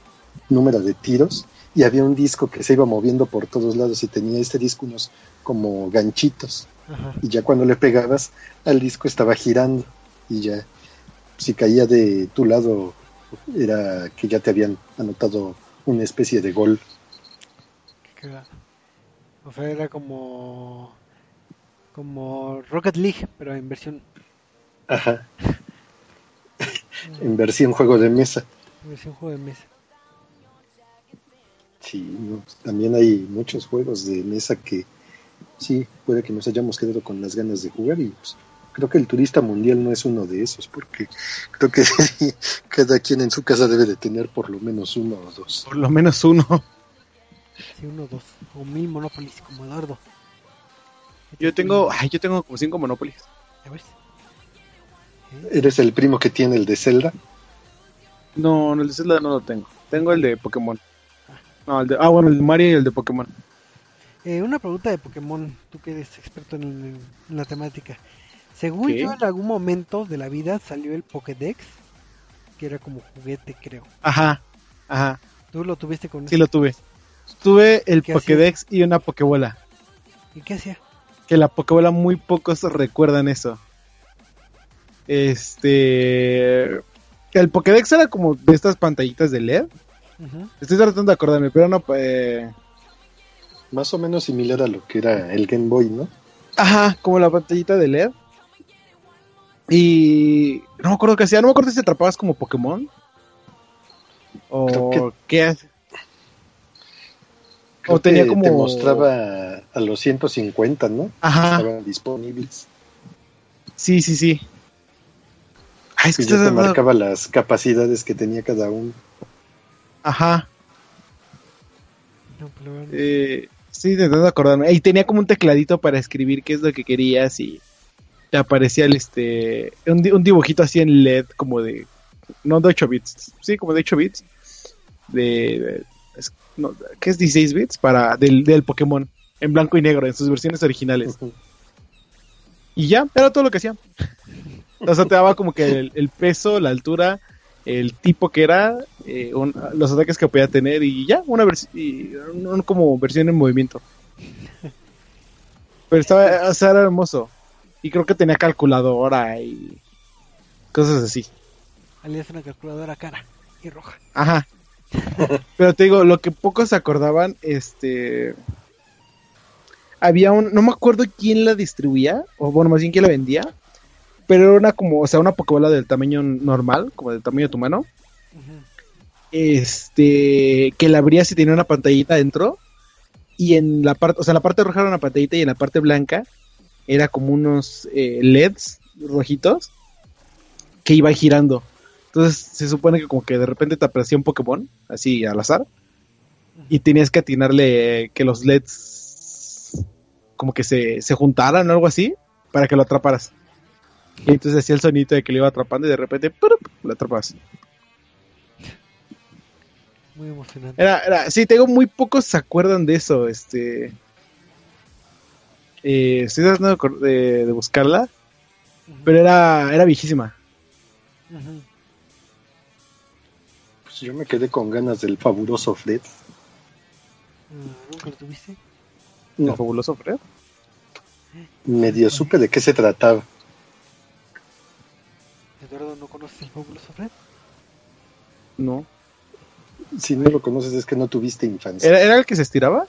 número de tiros y había un disco que se iba moviendo por todos lados y tenía este disco unos como ganchitos Ajá. y ya cuando le pegabas al disco estaba girando y ya si caía de tu lado era que ya te habían anotado una especie de gol. O sea, era como. Como Rocket League, pero en versión. Ajá, en versión juego de mesa. en versión juego de mesa. Sí, no, también hay muchos juegos de mesa que sí, puede que nos hayamos quedado con las ganas de jugar y pues, creo que el turista mundial no es uno de esos porque creo que sí, cada quien en su casa debe de tener por lo menos uno o dos. Por lo menos uno. Sí, uno, dos. O mil Monopolis, como Eduardo. Yo tengo, ay, yo tengo como cinco Monopoly. A ver. ¿Eres el primo que tiene el de Zelda? No, no, el de Zelda no lo tengo. Tengo el de Pokémon. No, el de, ah, bueno, el de Mario y el de Pokémon. Eh, una pregunta de Pokémon, tú que eres experto en, en la temática. Según ¿Qué? yo, en algún momento de la vida salió el Pokédex, que era como juguete, creo. Ajá, ajá, ¿Tú lo tuviste con sí lo tuve. Tuve el ¿Qué Pokédex y una Pokébola. ¿Y qué hacía? Que la Pokébola muy pocos recuerdan eso. Este. El Pokédex era como de estas pantallitas de LED. Estoy tratando de acordarme, pero no. Eh... Más o menos similar a lo que era el Game Boy, ¿no? Ajá, como la pantallita de LED. Y no me acuerdo qué hacía, no me acuerdo si atrapabas como Pokémon. O Creo qué hace. Creo O tenía que como- te mostraba a los 150, ¿no? Ajá, Estaban disponibles. sí, sí, sí. Ay, es que Y ya te marcaba las capacidades que tenía cada uno. Ajá, No, verdad, eh, estoy intentando acordarme. Y tenía como un tecladito para escribir qué es lo que querías y te aparecía el este un, di- un dibujito así en LED como de no de 8 bits, sí, como de 8 bits de, de- es- no, ¿qué es 16 bits para del, del Pokémon en blanco y negro en sus versiones originales. Y ya, era todo lo que hacía. O sea, te daba como que el, el peso, la altura, el tipo que era, eh, un- los ataques que podía tener y ya, una versión, como versión en movimiento. Pero estaba, o sea, era hermoso. Y creo que tenía calculadora y cosas así. alias una calculadora cara y roja. Ajá. Pero te digo, lo que pocos se acordaban, este... Había un... No me acuerdo quién la distribuía, o bueno, más bien quién la vendía. Pero era una como, o sea, una Pokébola del tamaño normal, como del tamaño de tu mano. Este... Que la abrías y tenía una pantallita dentro. Y en la parte, o sea, la parte roja era una pantallita y en la parte blanca era como unos eh, LEDs rojitos que iban girando. Entonces se supone que como que de repente te aparecía un Pokémon, así al azar, y tenías que atinarle eh, que los LEDs como que se, se juntaran o algo así para que lo atraparas. Y entonces hacía el sonito de que lo iba atrapando y de repente ¡purup! lo atrapas. Muy emocionante. Era, era, sí, tengo muy pocos se acuerdan de eso, este... eh, estoy tratando de acor- de, de buscarla, pero era, era viejísima. Pues yo me quedé con ganas del fabuloso Fred. Ah, ¿Nunca lo tuviste? No. No, fabuloso Fred. medio supe de qué se trataba. Eduardo, ¿no conoces el fabuloso Fred? No. Si no lo conoces es que no tuviste infancia. ¿Era, era el que se estiraba?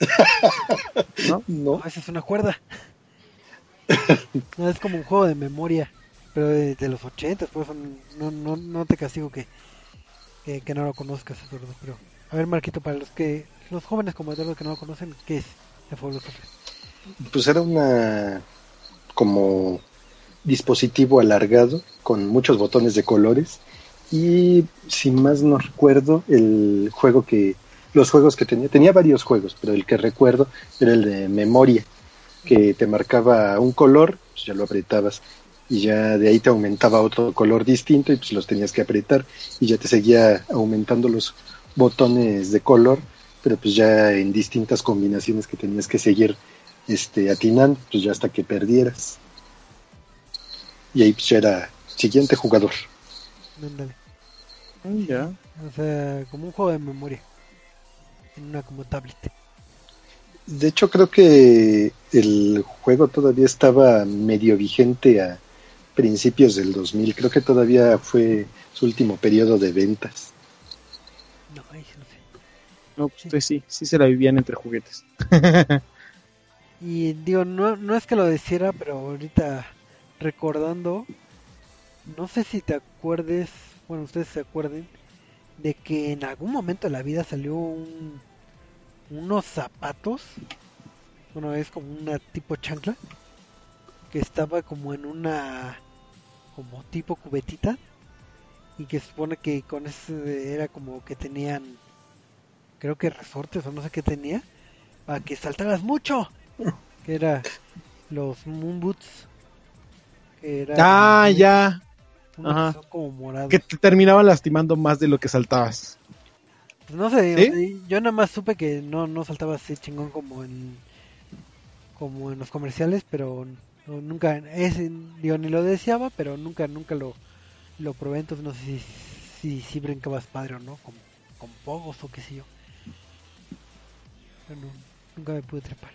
¿No? No, No, esa es una cuerda. no, es como un juego de memoria, pero de, de los ochentas, por eso no, no, no te castigo que, que, que no lo conozcas, Eduardo. Pero, a ver, Marquito, para los que los jóvenes como Eduardo que no lo conocen, ¿qué es el fabuloso Fred? pues era una como dispositivo alargado con muchos botones de colores y si más no recuerdo el juego que los juegos que tenía tenía varios juegos pero el que recuerdo era el de memoria que te marcaba un color pues ya lo apretabas y ya de ahí te aumentaba otro color distinto y pues los tenías que apretar y ya te seguía aumentando los botones de color pero pues ya en distintas combinaciones que tenías que seguir este, atinando, pues ya hasta que perdieras. Y ahí pues ya era siguiente jugador. Ándale. Mm, Ya. O sea, como un juego de memoria. En una como tablet. De hecho, creo que el juego todavía estaba medio vigente a principios del 2000. Creo que todavía fue su último periodo de ventas. No, no sé. No, pues sí, sí se la vivían entre juguetes. Y digo, no, no es que lo deciera, pero ahorita recordando, no sé si te acuerdes, bueno, ustedes se acuerden, de que en algún momento de la vida salió un, unos zapatos, bueno, es como una tipo chancla, que estaba como en una, como tipo cubetita, y que supone que con ese era como que tenían, creo que resortes o no sé qué tenía, para que saltaras mucho que era los Moon Boots. Que era Ah, ya. Ajá. como. Que te terminaban lastimando más de lo que saltabas. Pues no sé, ¿Sí? o sea, yo nada más supe que no, no saltaba así chingón como en como en los comerciales, pero no- nunca ese, digo, ni lo deseaba, pero nunca nunca lo lo probé, entonces no sé si si, si brincabas padre o no, con, con pogos o qué sé yo. Pero no, nunca me pude trepar.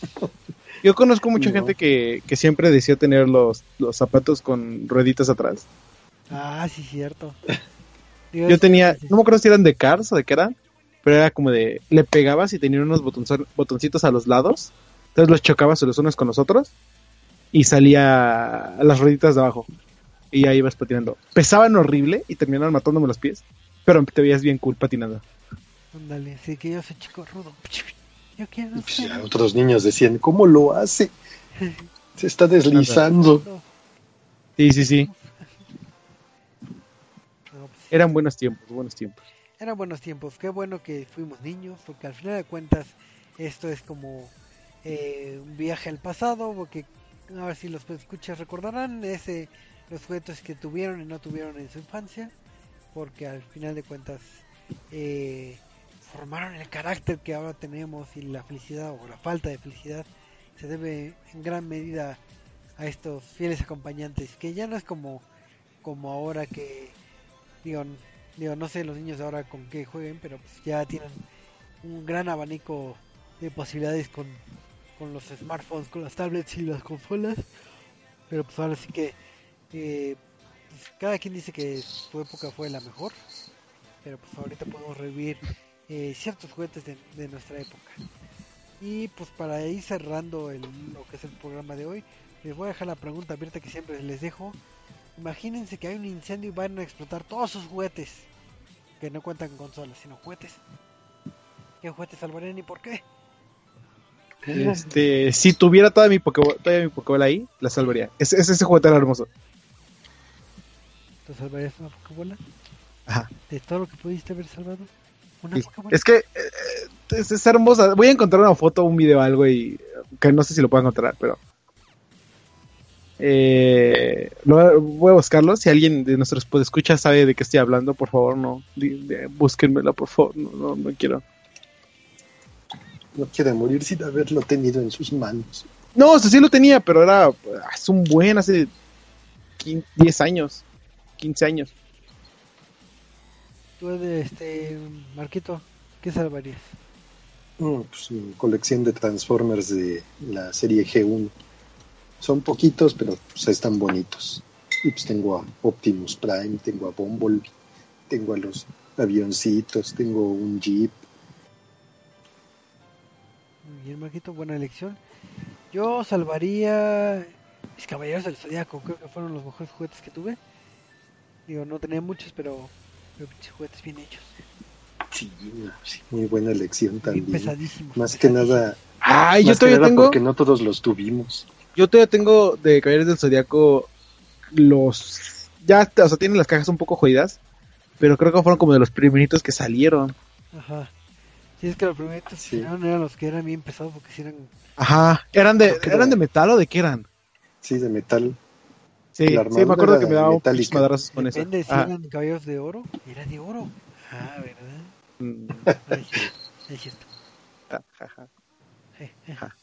Yo conozco mucha No. gente que, que siempre decía tener los, los zapatos con rueditas atrás. Ah, sí, cierto. Yo tenía, no me acuerdo si eran de Cars o de qué eran, pero era como de, le pegabas y tenían unos botonzo- botoncitos a los lados, entonces los chocabas los unos con los otros y salía las rueditas de abajo y ahí ibas patinando. Pesaban horrible y terminaban matándome los pies, pero te veías bien cool patinando. Ándale, sí que yo soy chico rudo. Yo quiero Y pues ser otros niños decían, ¿cómo lo hace? Se está deslizando. Sí, sí, sí, pues, eran buenos tiempos, buenos tiempos. eran buenos tiempos. Qué bueno que fuimos niños, porque al final de cuentas esto es como eh, un viaje al pasado, porque a ver si los escuchas recordarán ese los juguetes que tuvieron y no tuvieron en su infancia, porque al final de cuentas eh, formaron el carácter que ahora tenemos y la felicidad o la falta de felicidad se debe en gran medida a estos fieles acompañantes que ya no es como como ahora que digo, digo no sé los niños ahora con qué jueguen pero pues ya tienen un gran abanico de posibilidades con, con los smartphones con las tablets y las consolas. Pero pues ahora sí que eh, pues, cada quien dice que su época fue la mejor pero pues ahorita podemos revivir eh, ciertos juguetes de, de nuestra época y pues para ir cerrando el, lo que es el programa de hoy les voy a dejar la pregunta abierta que siempre les dejo Imagínense que hay un incendio y van a explotar todos sus juguetes. Que no cuentan con consolas, sino juguetes. ¿Qué juguetes salvarían y por qué? Este, si tuviera toda mi Pokéball, todavía mi Pokéball ahí, la salvaría. Ese, ese, ese juguete era hermoso. ¿Te salvarías una Pokébola? Ajá. ¿De todo lo que pudiste haber salvado? ¿Una Sí. Pokébola? Es que eh, es, es hermosa. Voy a encontrar una foto, un video, algo y que no sé si lo puedo encontrar, pero eh, lo- voy a buscarlo. Si alguien de nuestros escucha sabe de qué estoy hablando, por favor, no di- de- búsquenmela, por favor. No, no, no quiero. No quiere morir sin haberlo tenido en sus manos. No, o sea, sí lo tenía, pero era hace un buen, hace 15, 10 años, 15 años. Tú, este, Marquito, ¿qué salvarías? Mm, pues, mi colección de Transformers de la serie G1. Son poquitos, pero pues, están bonitos. Y pues tengo a Optimus Prime, tengo a Bumblebee, tengo a los avioncitos, tengo un Jeep. Muy bien, Marquito, buena elección. Yo salvaría mis caballeros del zodiaco, creo que fueron los mejores juguetes que tuve. Digo, no tenía muchos, pero, juguetes bien hechos. Sí, sí, muy buena elección también. pesadísimos. Más que pesadísimos. nada, Ay, yo más que todavía nada tengo. porque no todos los tuvimos. Yo todavía tengo de Caballeros del Zodiaco los. Ya, o sea, tienen las cajas un poco jodidas. Pero creo que fueron como de los primeritos que salieron. Ajá. Sí, es que los primeros que Sí. salieron eran los que eran bien pesados porque si eran... Ajá. ¿Eran de, que ¿eran era- de metal o de qué eran? Sí, de metal. Sí, La sí, me acuerdo que me daba pinche madrazos con eso. Depende si Ajá. eran caballeros de oro. Era de oro. Ah, ¿verdad? Mm. Es cierto. Ah, jaja.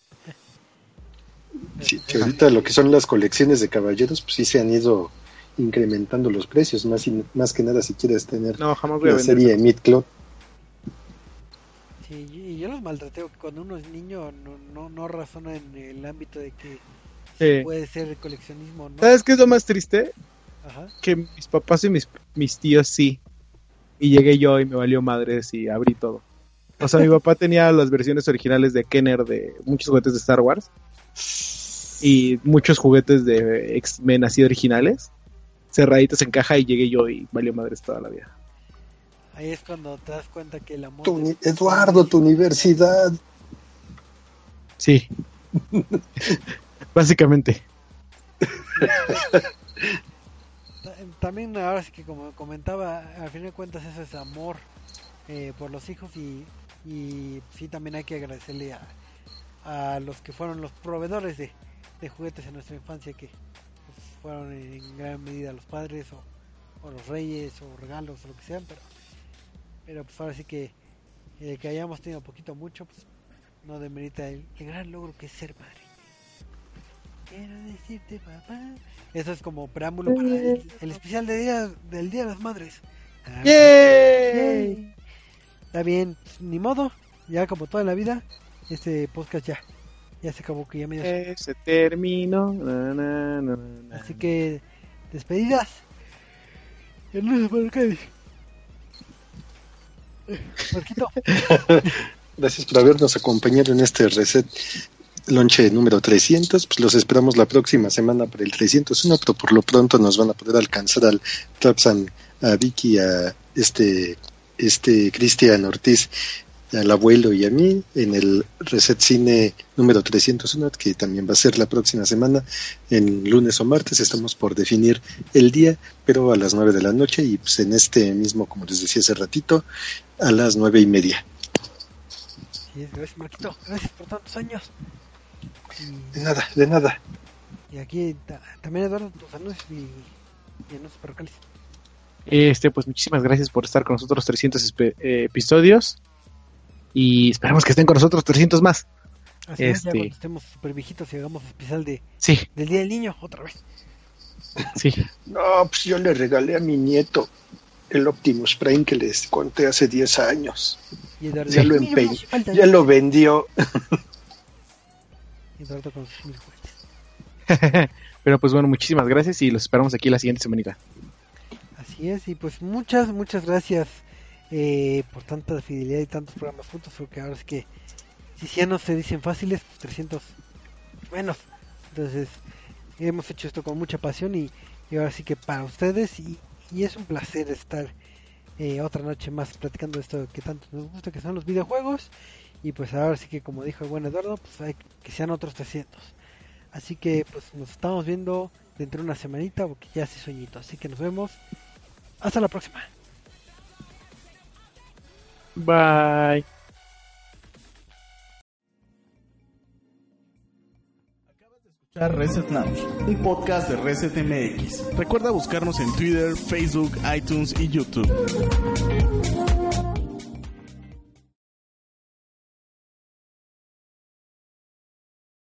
Sí, que ahorita lo que son las colecciones de caballeros, pues sí se han ido incrementando los precios, más, y- más que nada si quieres tener No, jamás voy a la serie eso. Mid-Cloud. Sí, y yo los maltrateo cuando uno es niño no, no, no razona en el ámbito de que Sí. puede ser coleccionismo no. ¿Sabes qué es lo más triste? Ajá. Que mis papás y mis, mis tíos sí. Y llegué yo y me valió madres y abrí todo. O sea, mi papá tenía las versiones originales de Kenner de muchos juguetes de Star Wars. Y muchos juguetes de X-Men así originales. Cerraditos en caja y llegué yo y valió madres toda la vida. Ahí es cuando te das cuenta que el amor... Tu Eduardo, tu universidad. Sí. Básicamente. Ta- También ahora sí que como comentaba, al fin de cuentas eso es amor eh, por los hijos y, y sí también hay que agradecerle a, los que fueron los proveedores de, juguetes en nuestra infancia que pues, fueron en gran medida los padres o, o los reyes o regalos o lo que sean, pero, pero pues ahora sí que eh, que hayamos tenido poquito mucho pues no demerita el, el gran logro que es ser padre. Quiero decirte papá. Eso es como preámbulo para el, el especial de día, del Día de las Madres. Ah, ¡Yay! Está bien, pues, ni modo, ya como toda la vida, este podcast ya, ya se acabó que ya me Eh, se terminó. Na, na, na, na. Así que, despedidas. El lunes. Eh, Marquito, Gracias por habernos acompañado en este reset lonche número 300. Pues los esperamos la próxima semana para el 301, pero por lo pronto nos van a poder alcanzar al Tapsan, a Vicky, a este, este Cristian Ortiz, al abuelo y a mí en el reset cine número 301, que también va a ser la próxima semana, en lunes o martes. Estamos por definir el día, pero a las 9 de la noche y pues en este mismo, como les decía hace ratito, a las nueve y media. Gracias Marquito, gracias por tantos años. De nada, de nada. Y, aquí ta- también Eduardo, tus anuncios y, y anuncios parroquiales. Este, pues muchísimas gracias por estar con nosotros 300 espe- eh, episodios. Y esperamos que estén con nosotros 300 más. Así es, ya Este- cuando estemos súper viejitos y hagamos especial de, Sí, del Día del Niño, otra vez. sí. No, pues yo le regalé a mi nieto el Optimus Prime que les conté hace 10 años. Ya lo "Niño, me empeñé, hace falta ya lo vendió. Y con sus mil juguetes. Pero pues bueno, muchísimas gracias y los esperamos aquí la siguiente semana. Así es, y pues muchas, muchas gracias eh, por tanta fidelidad y tantos programas juntos, porque ahora es que si ya no se dicen fáciles, pues 300 menos. Entonces, hemos hecho esto con mucha pasión y, y ahora sí que para ustedes, y, y es un placer estar eh, otra noche más platicando de esto que tanto nos gusta, que son los videojuegos. Y pues ahora sí que, como dijo el buen Eduardo, pues hay que sean otros 300. Así que pues nos estamos viendo dentro de una semanita porque ya hace sueñito. Así que nos vemos. Hasta la próxima. Bye. escuchar Reset Lounge, un podcast de Reset MX. Recuerda buscarnos en Twitter, Facebook, iTunes y YouTube.